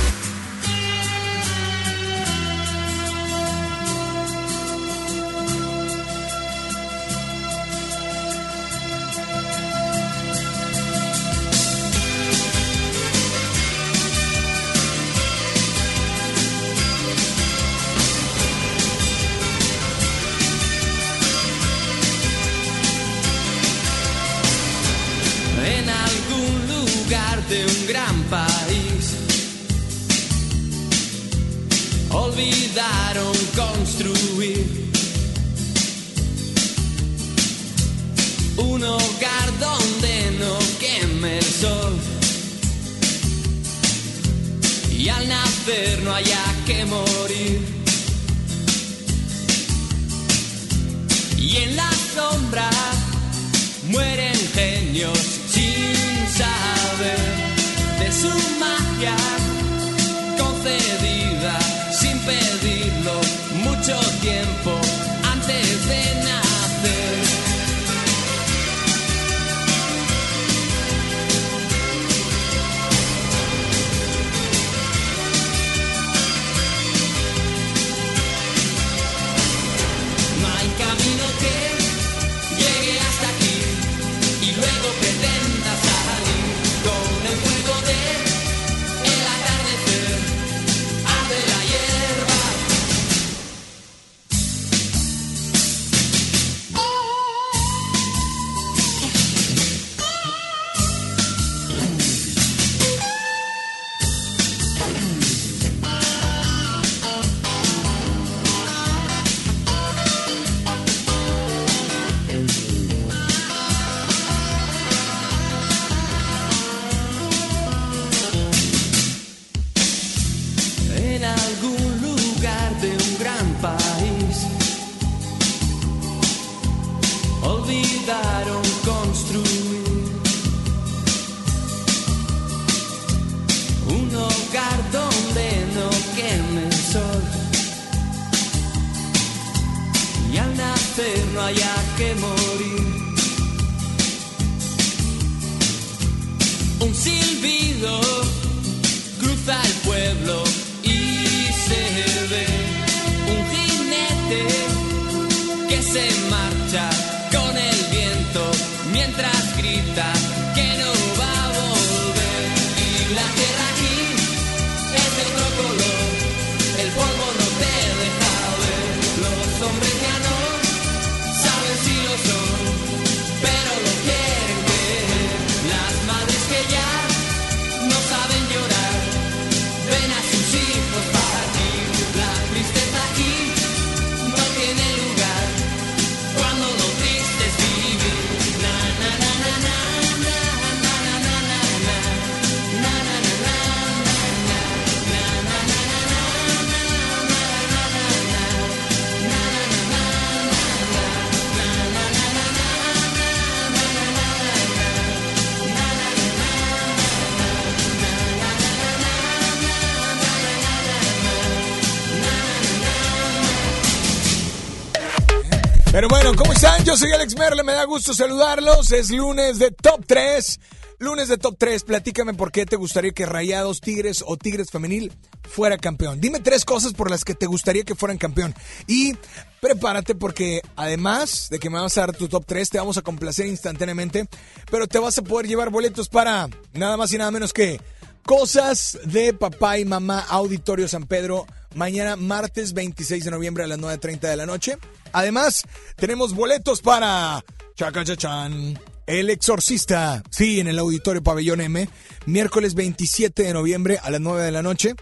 Yo soy Alex Merle, me da gusto saludarlos. Es lunes de Top 3. Lunes de Top 3, platícame por qué te gustaría que Rayados, Tigres o Tigres Femenil fuera campeón. Dime tres cosas por las que te gustaría que fueran campeón. Y prepárate porque además de que me vas a dar tu Top 3, te vamos a complacer instantáneamente, pero te vas a poder llevar boletos para nada más y nada menos que Cosas de Papá y Mamá Auditorio San Pedro, mañana martes 26 de noviembre a las 9.30 de la noche. Además, tenemos boletos para Chacachachan, El Exorcista, sí, en el Auditorio Pabellón M, miércoles 27 de noviembre a las 9 de la noche.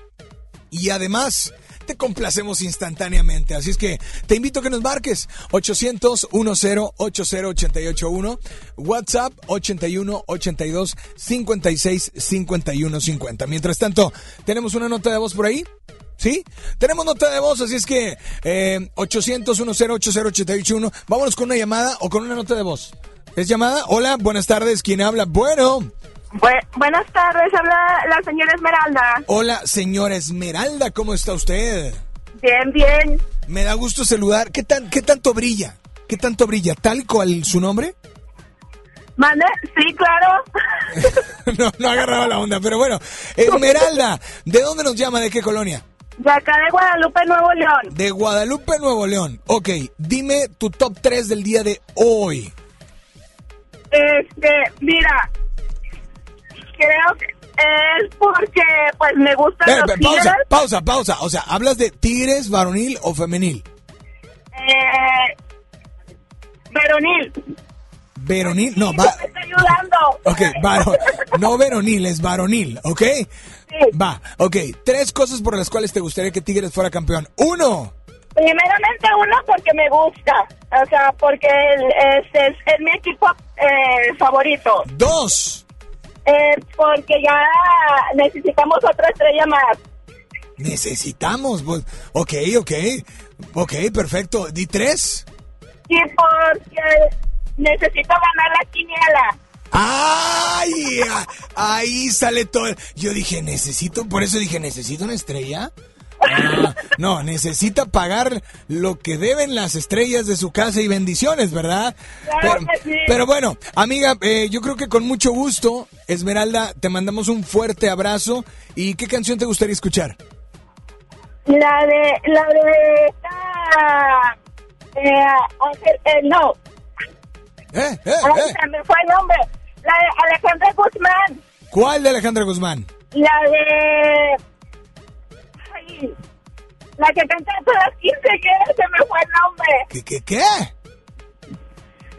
Y además, te complacemos instantáneamente. Así es que te invito a que nos marques 800 10 80881 WhatsApp 81 82 56 51 50. Mientras tanto, tenemos una nota de voz por ahí. ¿Sí? Tenemos nota de voz, así es que eh, 800 10 80881 Vámonos con una llamada o con una nota de voz. ¿Es llamada? Hola, buenas tardes. ¿Quién habla? Bueno. Bu- buenas tardes, habla la señora Esmeralda. Hola, señora Esmeralda, ¿cómo está usted? Bien, bien. Me da gusto saludar. ¿Qué, tan, ¿Qué tanto brilla? ¿Qué tanto brilla? ¿Tal cual su nombre? ¿Mande? Sí, claro. no, no agarraba la onda, pero bueno. Esmeralda, ¿de dónde nos llama? ¿De qué colonia? De acá de Guadalupe, Nuevo León. De Guadalupe, Nuevo León. Ok, dime tu top 3 del día de hoy. Este, mira, creo que es porque, pues, me gustan Espera, los pausa, tigres. pausa, pausa. O sea, ¿hablas de tigres, varonil o femenil? Eh, Veronil, Veronil, no, va. está ayudando. Ok, varo- no veronil, es varonil, ¿ok? Va, ok. Tres cosas por las cuales te gustaría que Tigres fuera campeón. Uno, Primeramente uno porque me gusta, o sea, porque es, es, es mi equipo eh, favorito. dos, Eh, porque ya necesitamos otra estrella más. necesitamos. pues, Ok, ok, ok, perfecto. ¿Di tres? Y porque necesito ganar la quiniela. ¡Ay! ah, Ahí sale todo. Yo dije, necesito, por eso dije, ¿necesito una estrella? Ah, no, necesita pagar lo que deben las estrellas de su casa y bendiciones, ¿verdad? Claro Pero, que sí. pero bueno, amiga, eh, yo creo que con mucho gusto, Esmeralda, te mandamos un fuerte abrazo. ¿Y qué canción te gustaría escuchar? La de, la de esta, eh, Ángel- eh, no, ¿Eh? ¿Eh? Ay, ¿Eh? se me fue el nombre. La de Alejandra Guzmán. ¿Cuál de Alejandra Guzmán? La de, la que canta todas las 15 que se me fue el nombre. ¿Qué, qué, qué?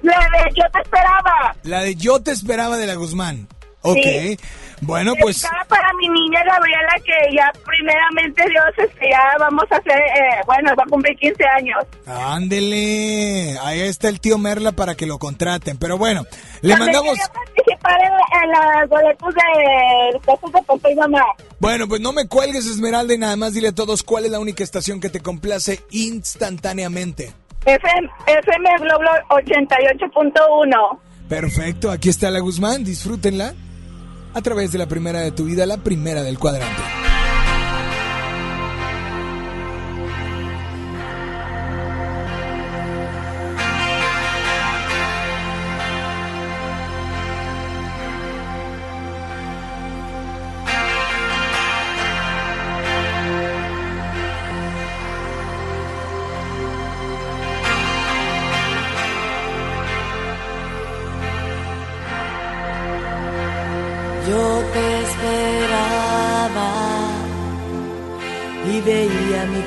La de Yo te esperaba. La de Yo te esperaba de la Guzmán. Ok. Sí. Bueno, pues... Para mi niña Gabriela, que ya primeramente Dios, este, ya vamos a hacer, eh, bueno, va a cumplir 15 años. Ándele, ahí está el tío Merla para que lo contraten. Pero bueno, le También mandamos... participar en, en las boletos de cosas de papá y mamá. Bueno, pues no me cuelgues, Esmeralda, y nada más dile a todos cuál es la única estación que te complace instantáneamente. FM, FM Globo 88.1. Perfecto, aquí está la Guzmán, disfrútenla a través de la primera de tu vida, la primera del cuadrante.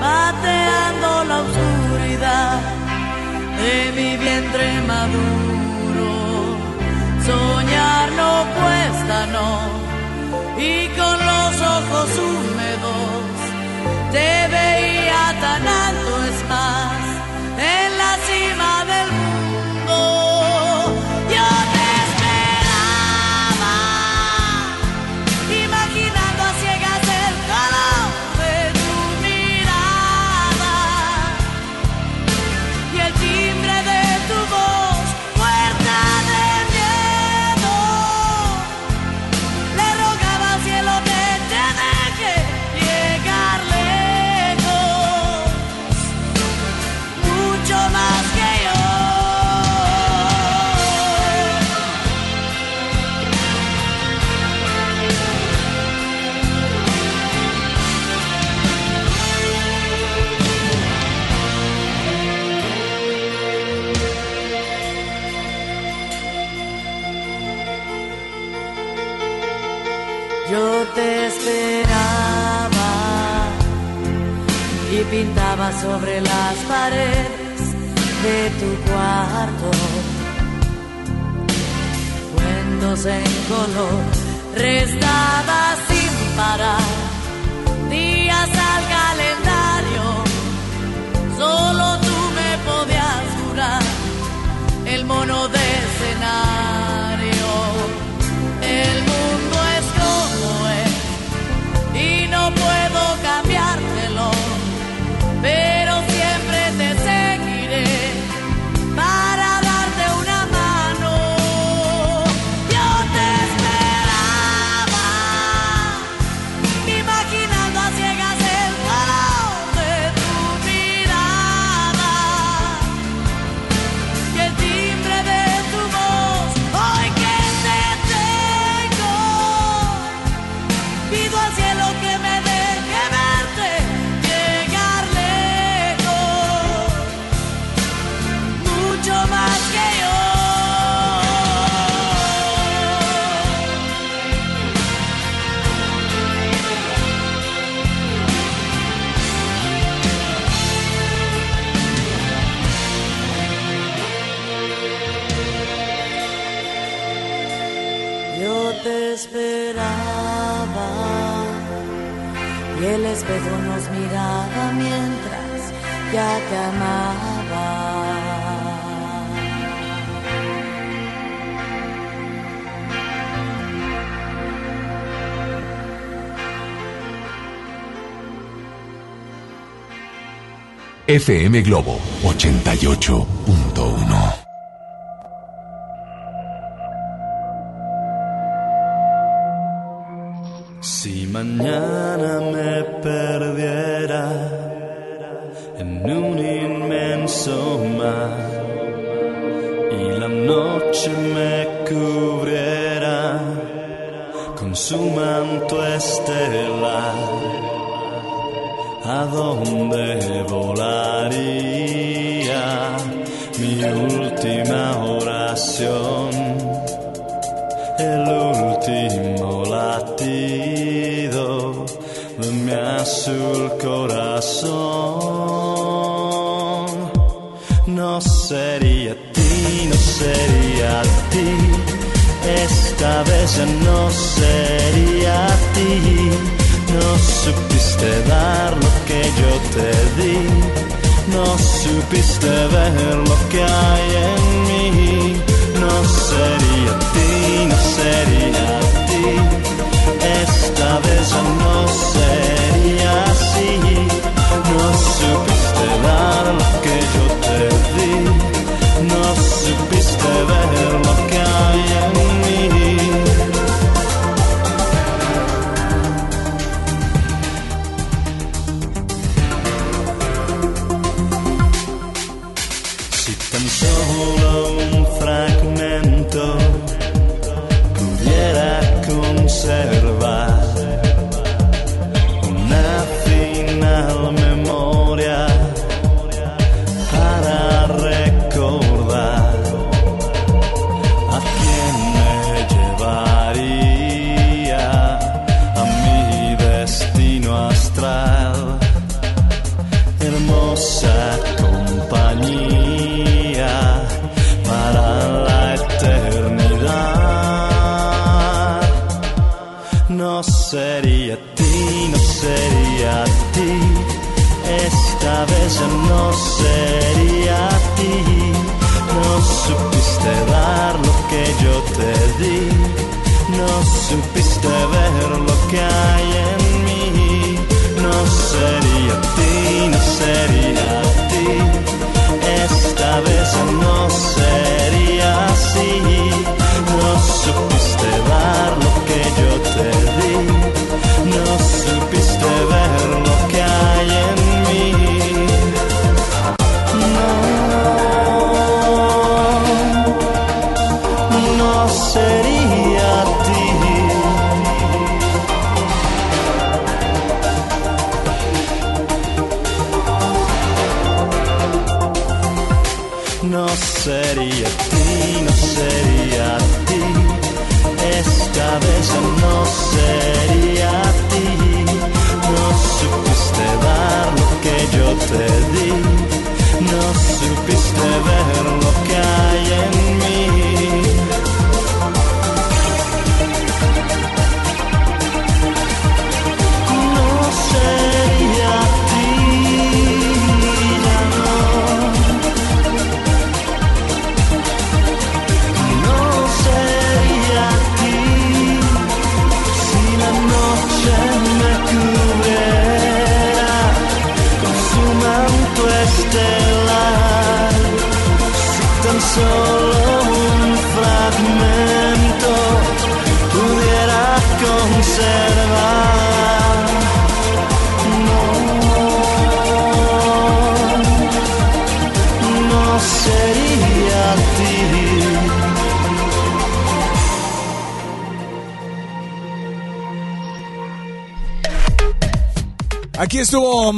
bateando la oscuridad de mi vientre maduro. Soñar no cuesta, no, y con los ojos húmedos te veía tan alto, es más, en sobre las paredes de tu cuarto. Cuentos en color, restaba sin parar FM Globo 88.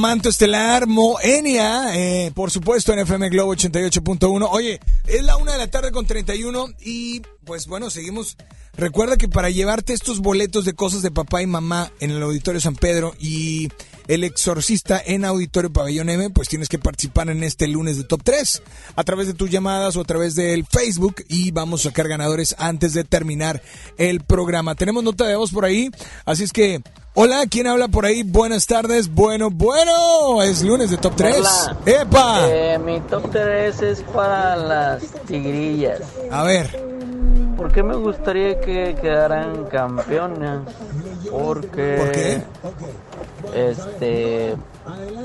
Manto Estelar, Moenia, eh, por supuesto en FM Globo 88.1. Oye, es la una de la tarde con 31 y pues bueno, seguimos. Recuerda que para llevarte estos boletos de cosas de papá y mamá en el Auditorio San Pedro y el Exorcista en Auditorio Pabellón M, pues tienes que participar en este lunes de Top 3 a través de tus llamadas o a través del Facebook y vamos a sacar ganadores antes de terminar el programa. Tenemos nota de voz por ahí, así es que Hola, ¿quién habla por ahí? Buenas tardes. Bueno, bueno, es lunes de Top 3. Hola. ¡Epa! Eh, mi top 3 es para las tigrillas. A ver. ¿Por qué me gustaría que quedaran campeonas? Porque. ¿Por qué? Este.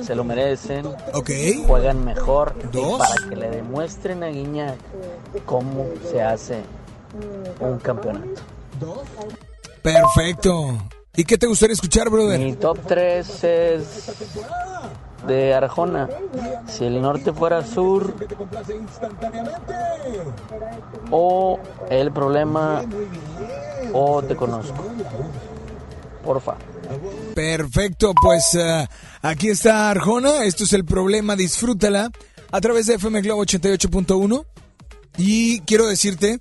Se lo merecen. Ok. Juegan mejor. Dos. Y para que le demuestren a Guiñac cómo se hace un campeonato. Perfecto. ¿Y qué te gustaría escuchar, brother? Mi top 3 es de Arjona. Si el norte fuera sur. O el problema. O te conozco. Porfa. Perfecto, pues eh, aquí está Arjona. Esto es el problema, disfrútala a través de FM Globo 88.1. Y quiero decirte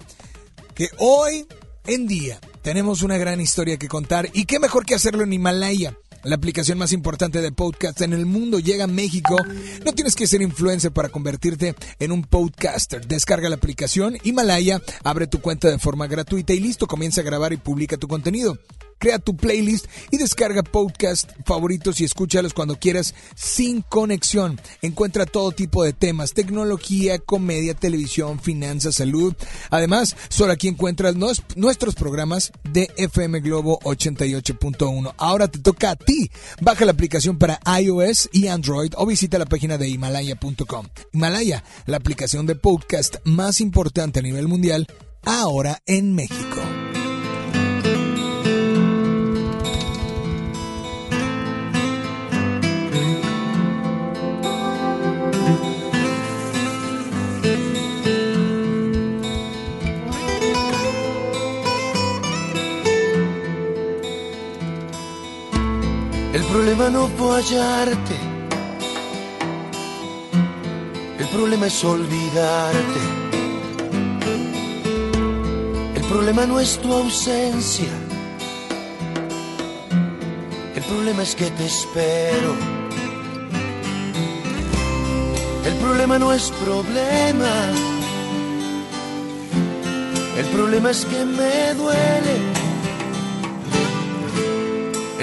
que hoy en día tenemos una gran historia que contar y qué mejor que hacerlo en Himalaya. La aplicación más importante de podcast en el mundo llega a México. No tienes que ser influencer para convertirte en un podcaster. Descarga la aplicación Himalaya, abre tu cuenta de forma gratuita y listo, comienza a grabar y publica tu contenido. Crea tu playlist y descarga podcast favoritos y escúchalos cuando quieras sin conexión. Encuentra todo tipo de temas, tecnología, comedia, televisión, finanzas, salud. Además, solo aquí encuentras nuestros programas de FM Globo 88.1. Ahora te toca a ti. Baja la aplicación para iOS y Android o visita la página de himalaya.com. Himalaya, la aplicación de podcast más importante a nivel mundial, ahora en México. Problema no fue hallarte. El problema es olvidarte. El problema no es tu ausencia. El problema es que te espero. El problema no es problema. El problema es que me duele.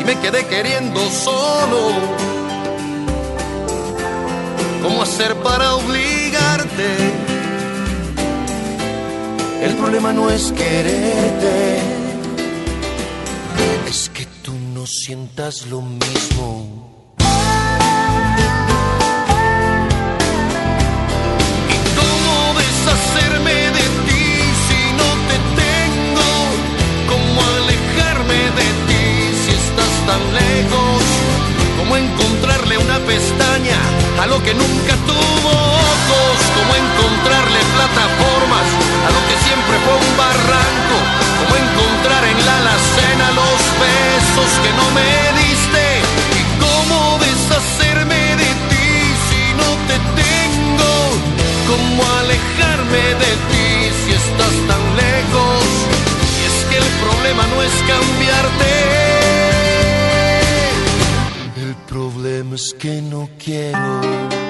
Si me quedé queriendo solo, ¿cómo hacer para obligarte? El problema no es quererte, es que tú no sientas lo mismo. ¿Y lejos? ¿Cómo encontrarle una pestaña a lo que nunca tuvo ojos? ¿Cómo encontrarle plataformas a lo que siempre fue un barranco? ¿Cómo encontrar en la alacena los besos que no me diste? ¿Y cómo deshacerme de ti si no te tengo? ¿Cómo alejarme de ti si estás tan lejos? Y es que el problema no es cambiarte. Problema es que no quiero.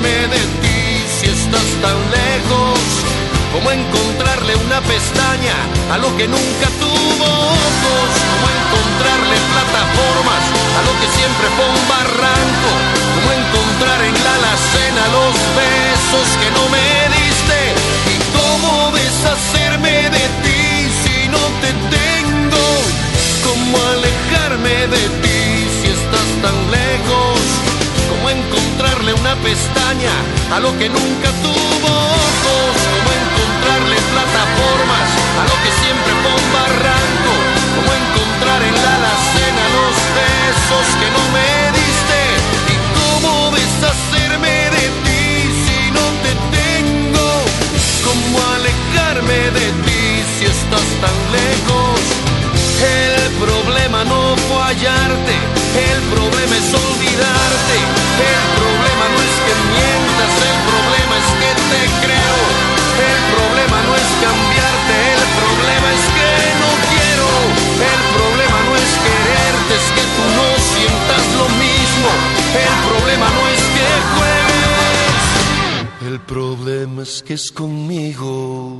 Alejarme de ti si estás tan lejos? ¿Cómo encontrarle una pestaña a lo que nunca tuvo ojos? ¿Cómo encontrarle plataformas a lo que siempre fue un barranco? ¿Cómo encontrar en la alacena los besos que no me diste? ¿Y cómo deshacerme de ti si no te tengo? ¿Cómo alejarme de ti si estás tan lejos? ¿Cómo encontrarle una pestaña a lo que nunca tuvo ojos? ¿Cómo encontrarle plataformas a lo que siempre fue un barranco? ¿Cómo encontrar en la alacena los besos que no me diste? ¿Y cómo deshacerme de ti si no te tengo? ¿Cómo alejarme de ti si estás tan lejos? El problema no fue hallarte, el problema es olvidarte. El problema no es que mientas, el problema es que te creo. El problema no es cambiarte, el problema es que no quiero. El problema no es quererte, es que tú no sientas lo mismo. El problema no es que juegues, el problema es que es conmigo.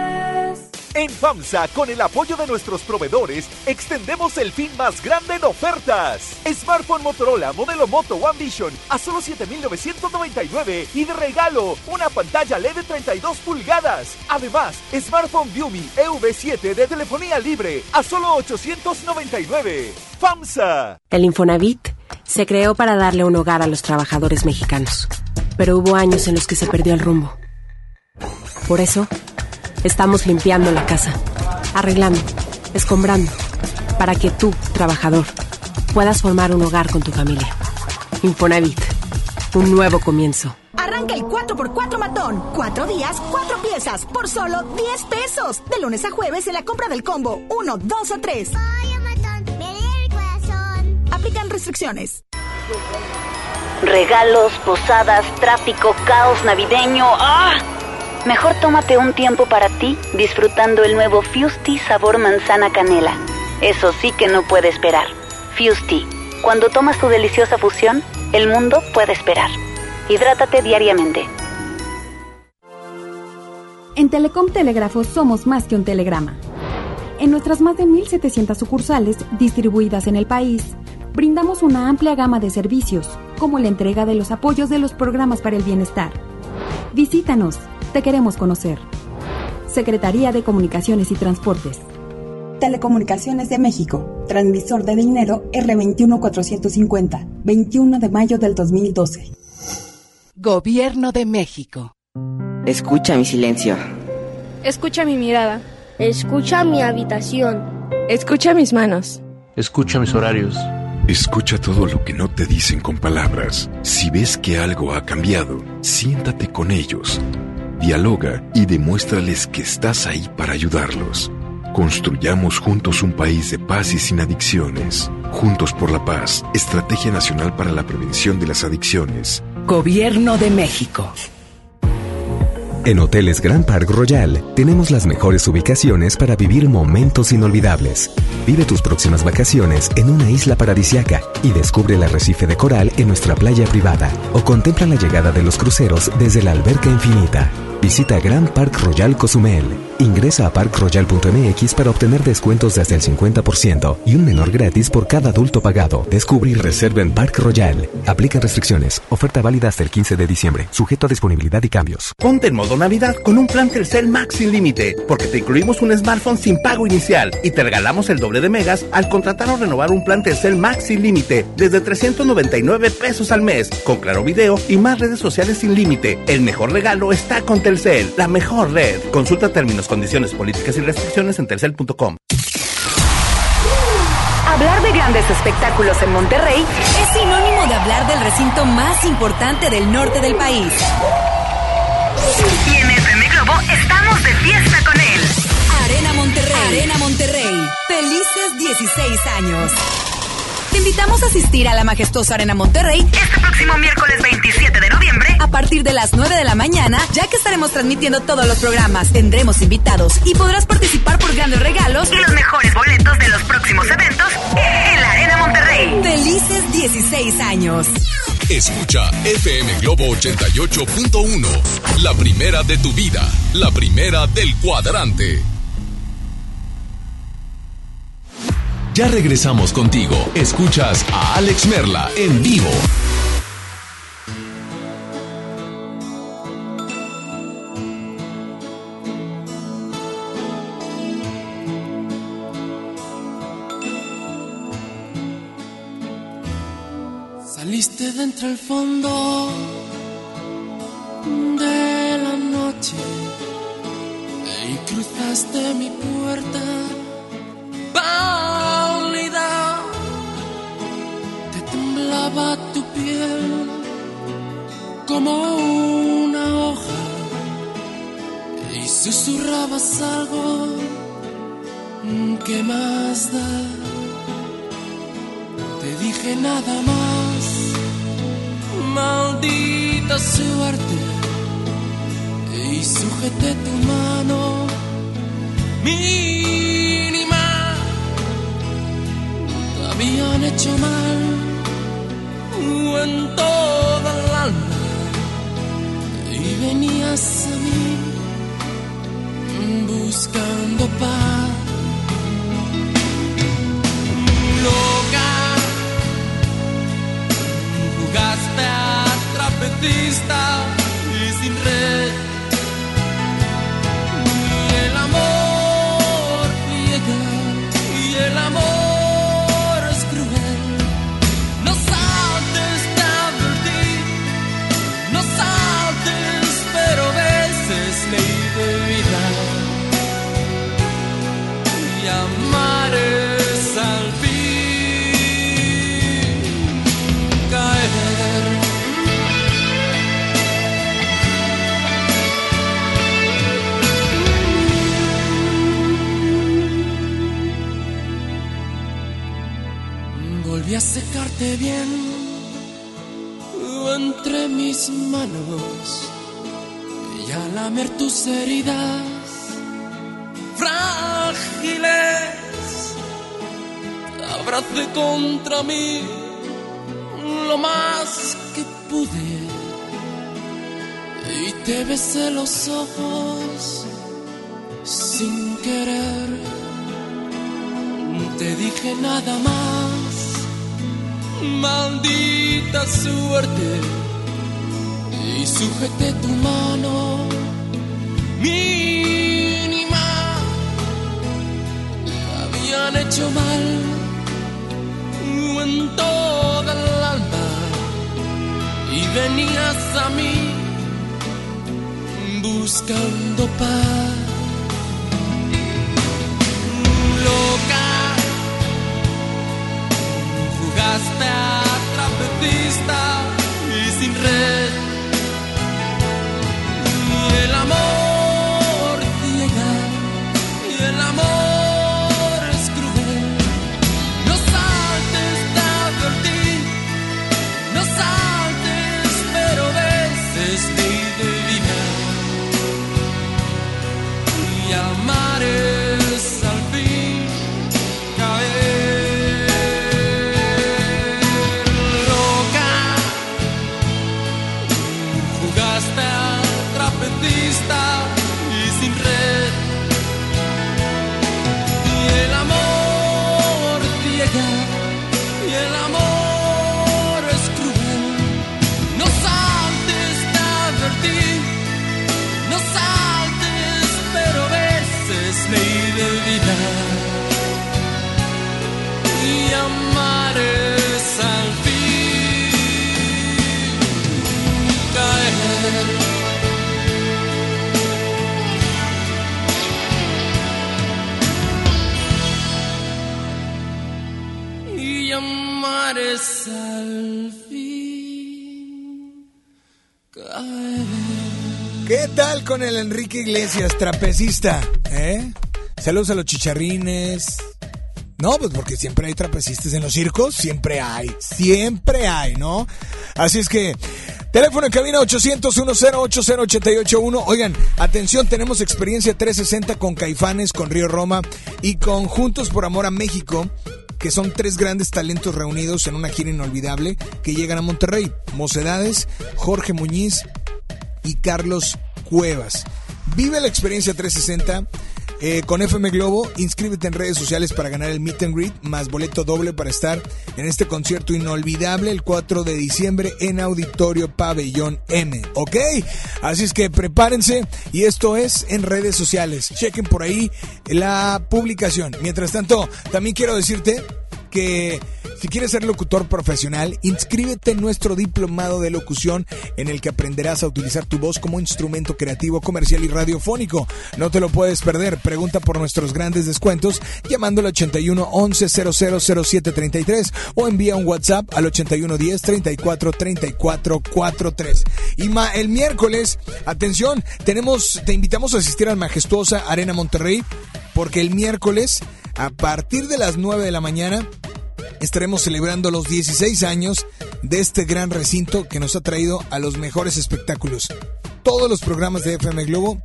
En FAMSA, con el apoyo de nuestros proveedores, extendemos el fin más grande en ofertas. Smartphone Motorola modelo Moto One Vision a solo 7,999 y de regalo una pantalla LED de 32 pulgadas. Además, Smartphone Viumi EV7 de telefonía libre a solo 899. FAMSA. El Infonavit se creó para darle un hogar a los trabajadores mexicanos, pero hubo años en los que se perdió el rumbo. Por eso, estamos limpiando la casa, arreglando, escombrando, para que tú, trabajador, puedas formar un hogar con tu familia. Infonavit, un nuevo comienzo. Arranca el 4x4 matón. Cuatro días, cuatro piezas, por solo 10 pesos. De lunes a jueves en la compra del combo 1, 2 o 3. Aplican restricciones. Regalos, posadas, tráfico, caos navideño. ¡Ah! Mejor tómate un tiempo para ti disfrutando el nuevo Fusti sabor manzana canela. Eso sí que no puede esperar. Fusti, cuando tomas tu deliciosa fusión, el mundo puede esperar. Hidrátate diariamente. En Telecom Telégrafo somos más que un telegrama. En nuestras más de 1.700 sucursales distribuidas en el país, brindamos una amplia gama de servicios, como la entrega de los apoyos de los programas para el bienestar. Visítanos, te queremos conocer. Secretaría de Comunicaciones y Transportes. Telecomunicaciones de México, transmisor de dinero R21450, 21 de mayo del 2012. Gobierno de México. Escucha mi silencio. Escucha mi mirada. Escucha mi habitación. Escucha mis manos. Escucha mis horarios. Escucha todo lo que no te dicen con palabras. Si ves que algo ha cambiado, siéntate con ellos. Dialoga y demuéstrales que estás ahí para ayudarlos. Construyamos juntos un país de paz y sin adicciones. Juntos por la paz, Estrategia Nacional para la Prevención de las Adicciones. Gobierno de México. En Hoteles Grand Park Royal tenemos las mejores ubicaciones para vivir momentos inolvidables. Vive tus próximas vacaciones en una isla paradisiaca y descubre el arrecife de coral en nuestra playa privada o contempla la llegada de los cruceros desde la alberca infinita. Visita Grand Park Royal Cozumel. Ingresa a parkroyal.mx para obtener descuentos de hasta el 50% y un menor gratis por cada adulto pagado. Descubre y reserva en Park Royal. Aplica restricciones. Oferta válida hasta el 15 de diciembre. Sujeto a disponibilidad y cambios. Ponte en modo Navidad con un plan Telcel Max sin límite, porque te incluimos un smartphone sin pago inicial y te regalamos el doble de megas al contratar o renovar un plan Telcel Max sin límite desde 399 pesos al mes, con claro video y más redes sociales sin límite. El mejor regalo está con Telcel, la mejor red. Consulta términos, condiciones, políticas y restricciones en telcel.com. Hablar de grandes espectáculos en Monterrey es sinónimo de hablar del recinto más importante del norte del país. Y en FM Globo estamos de fiesta con él. Arena Monterrey. Arena Monterrey. Felices 16 años. Te invitamos a asistir a la majestuosa Arena Monterrey este próximo miércoles 27 de noviembre a partir de las 9 de la mañana, ya que estaremos transmitiendo todos los programas, tendremos invitados y podrás participar por grandes regalos y los mejores boletos de los próximos eventos en la Arena Monterrey. Felices 16 años. Escucha FM Globo 88.1, la primera de tu vida, la primera del cuadrante. Ya regresamos contigo. Escuchas a Alex Merla en vivo. Saliste de entre el fondo tal con el Enrique Iglesias, trapecista? ¿Eh? Saludos a los chicharrines. No, pues porque siempre hay trapecistas en los circos, siempre hay, siempre hay, ¿no? Así es que, teléfono en cabina 800 881 Oigan, atención, tenemos experiencia 360 con Caifanes, con Río Roma y con Juntos por Amor a México, que son tres grandes talentos reunidos en una gira inolvidable que llegan a Monterrey. Mocedades, Jorge Muñiz y Carlos Cuevas. Vive la experiencia 360 eh, con FM Globo. Inscríbete en redes sociales para ganar el Meet and Greet más boleto doble para estar en este concierto inolvidable el 4 de diciembre en Auditorio Pabellón M. ¿Ok? Así es que prepárense y esto es en redes sociales. Chequen por ahí la publicación. Mientras tanto, también quiero decirte que si quieres ser locutor profesional, inscríbete en nuestro diplomado de locución en el que aprenderás a utilizar tu voz como instrumento creativo, comercial y radiofónico. No te lo puedes perder. Pregunta por nuestros grandes descuentos llamando al 81 11 0007 33 o envía un WhatsApp al 81 10 34 34 43. Y ma, el miércoles, atención, tenemos, te invitamos a asistir al majestuosa Arena Monterrey porque el miércoles a partir de las 9 de la mañana estaremos celebrando los 16 años de este gran recinto que nos ha traído a los mejores espectáculos. Todos los programas de FM Globo,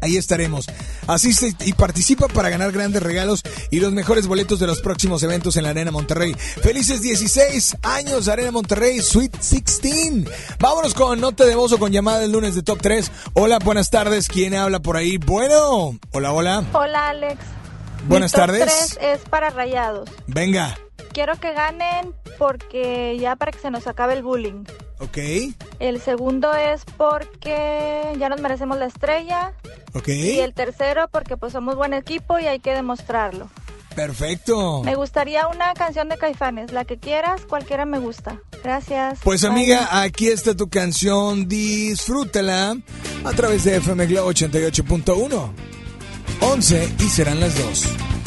ahí estaremos. Asiste y participa para ganar grandes regalos y los mejores boletos de los próximos eventos en la Arena Monterrey. Felices 16 años Arena Monterrey, Sweet 16. Vámonos con nota de voz o con llamada del lunes de Top 3. Hola, buenas tardes. ¿Quién habla por ahí? Bueno. Hola, hola. Hola, Alex. Buenas Mi top tardes. tres es para rayados. Venga. Quiero que ganen porque ya para que se nos acabe el bullying. Ok. El segundo es porque ya nos merecemos la estrella. Ok. Y el tercero porque pues somos buen equipo y hay que demostrarlo. Perfecto. Me gustaría una canción de Caifanes, la que quieras, cualquiera me gusta. Gracias. Pues Bye. amiga, aquí está tu canción, disfrútala a través de FM Globo 88.1. 11 y serán las 2.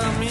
love me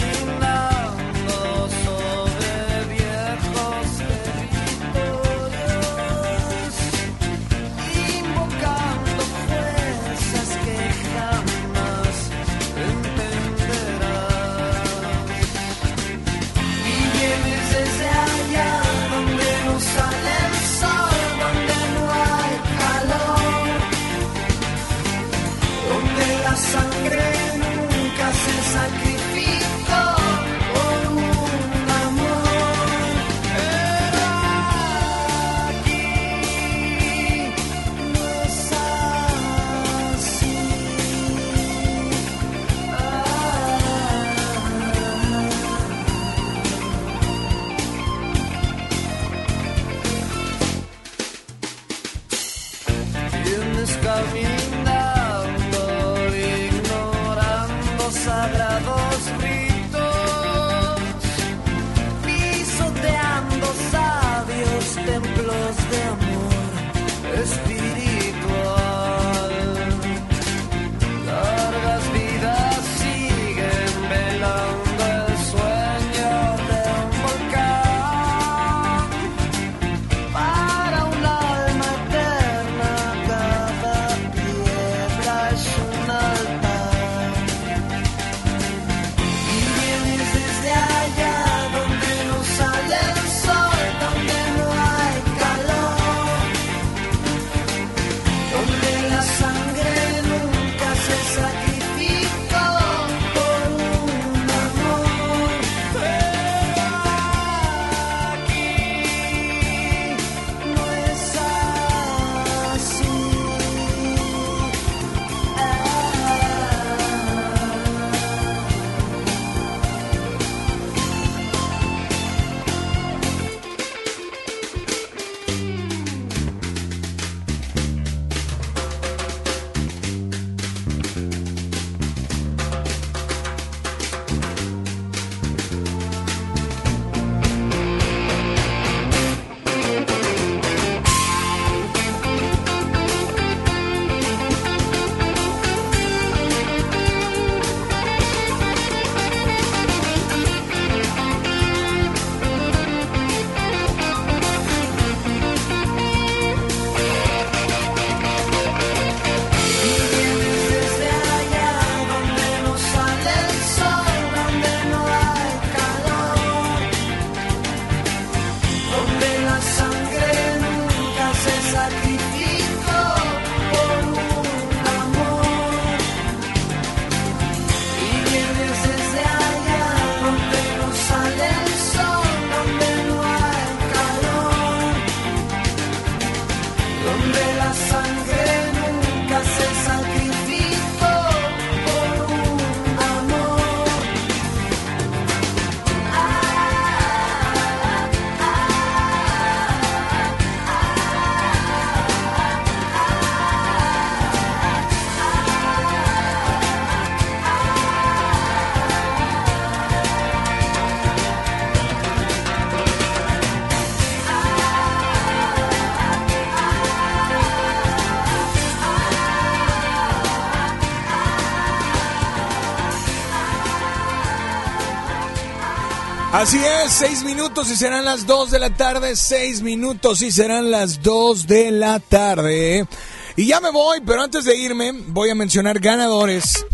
Así es, seis minutos y serán las dos de la tarde, seis minutos y serán las dos de la tarde. Y ya me voy, pero antes de irme voy a mencionar ganadores.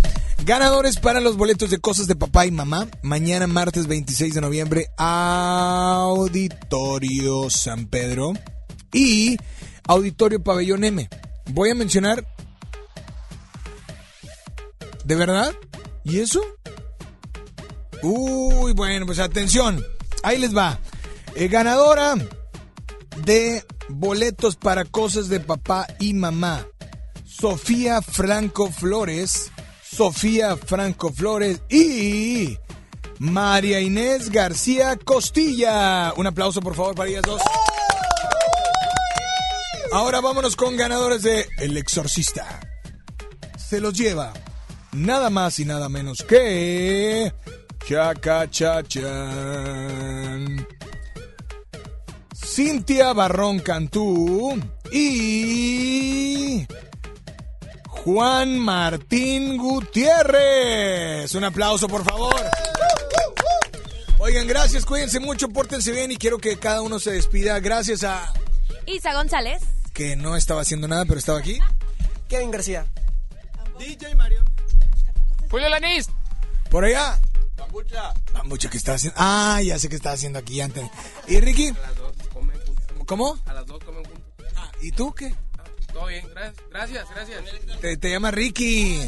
Ganadores para los boletos de cosas de papá y mamá. Mañana martes 26 de noviembre, Auditorio San Pedro y Auditorio Pabellón M. Voy a mencionar... ¿De verdad? ¿Y eso? Uy, bueno, pues atención. Ahí les va. Eh, ganadora de boletos para cosas de papá y mamá. Sofía Franco Flores. Sofía Franco Flores y María Inés García Costilla. Un aplauso por favor para ellas dos. Ahora vámonos con ganadores de El Exorcista. Se los lleva nada más y nada menos que Chacachachan. Cintia Barrón Cantú y Juan Martín Gutiérrez. Un aplauso, por favor. Oigan, gracias, cuídense mucho, pórtense bien y quiero que cada uno se despida. Gracias a Isa González. que no estaba haciendo nada, pero estaba aquí. Kevin García. DJ Mario. Julio Lanís. Por allá. Bambucha. Bambucha, ¿qué está haciendo? Ah, ya sé qué está haciendo aquí antes. ¿Y Ricky? ¿Cómo? A las dos comen juntos. Ah, ¿Y tú qué? Todo bien, gracias, gracias. Te, llama Ricky.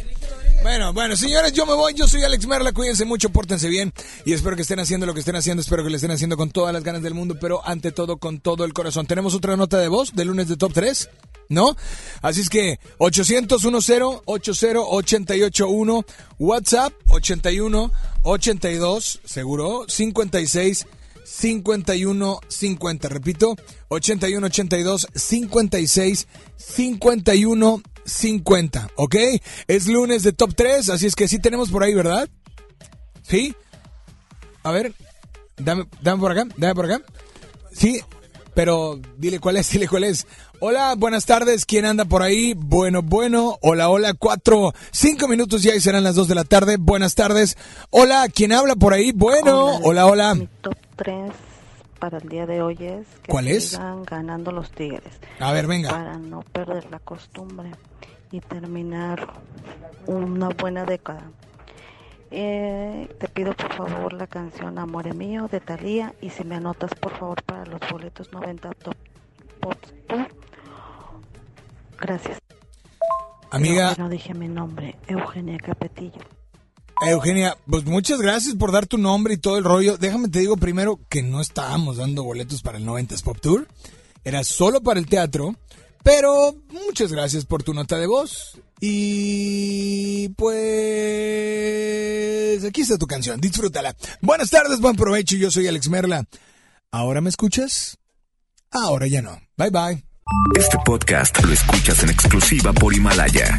Bueno, bueno, señores, yo me voy. Yo soy Alex Merla. Cuídense mucho, pórtense bien. Y espero que estén haciendo lo que estén haciendo. Espero que lo estén haciendo con todas las ganas del mundo, pero ante todo con todo el corazón. ¿Tenemos otra nota de voz de lunes de Top 3? ¿No? Así es que 800 10 80 881 WhatsApp 81 82 seguro 56 51 50. Repito, 81 82 56 51 50. ¿Ok? Es lunes de top 3, así es que sí tenemos por ahí, ¿verdad? ¿Sí? A ver, dame, dame por acá, dame por acá. Sí, pero dile cuál es, dile cuál es. Hola, buenas tardes, ¿quién anda por ahí? Bueno, bueno, hola, hola, cuatro, cinco minutos ya y serán las dos de la tarde. Buenas tardes. Hola, ¿quién habla por ahí? Bueno, hola, hola. Mi top 3 para el día de hoy es que ¿Cuál es? ganando los Tigres. A ver, venga. Para no perder la costumbre y terminar una buena década. Eh, te pido por favor la canción Amore Mío de Thalía y si me anotas por favor para los boletos 90 Top Pop Tour. Gracias. Amiga. No dije mi nombre, Eugenia Capetillo. Eugenia, pues muchas gracias por dar tu nombre y todo el rollo. Déjame te digo primero que no estábamos dando boletos para el 90s Pop Tour. Era solo para el teatro. Pero muchas gracias por tu nota de voz. Y pues aquí está tu canción, disfrútala. Buenas tardes, buen provecho. Yo soy Alex Merla. ¿Ahora me escuchas? Ahora ya no. Bye bye. Este podcast lo escuchas en exclusiva por Himalaya.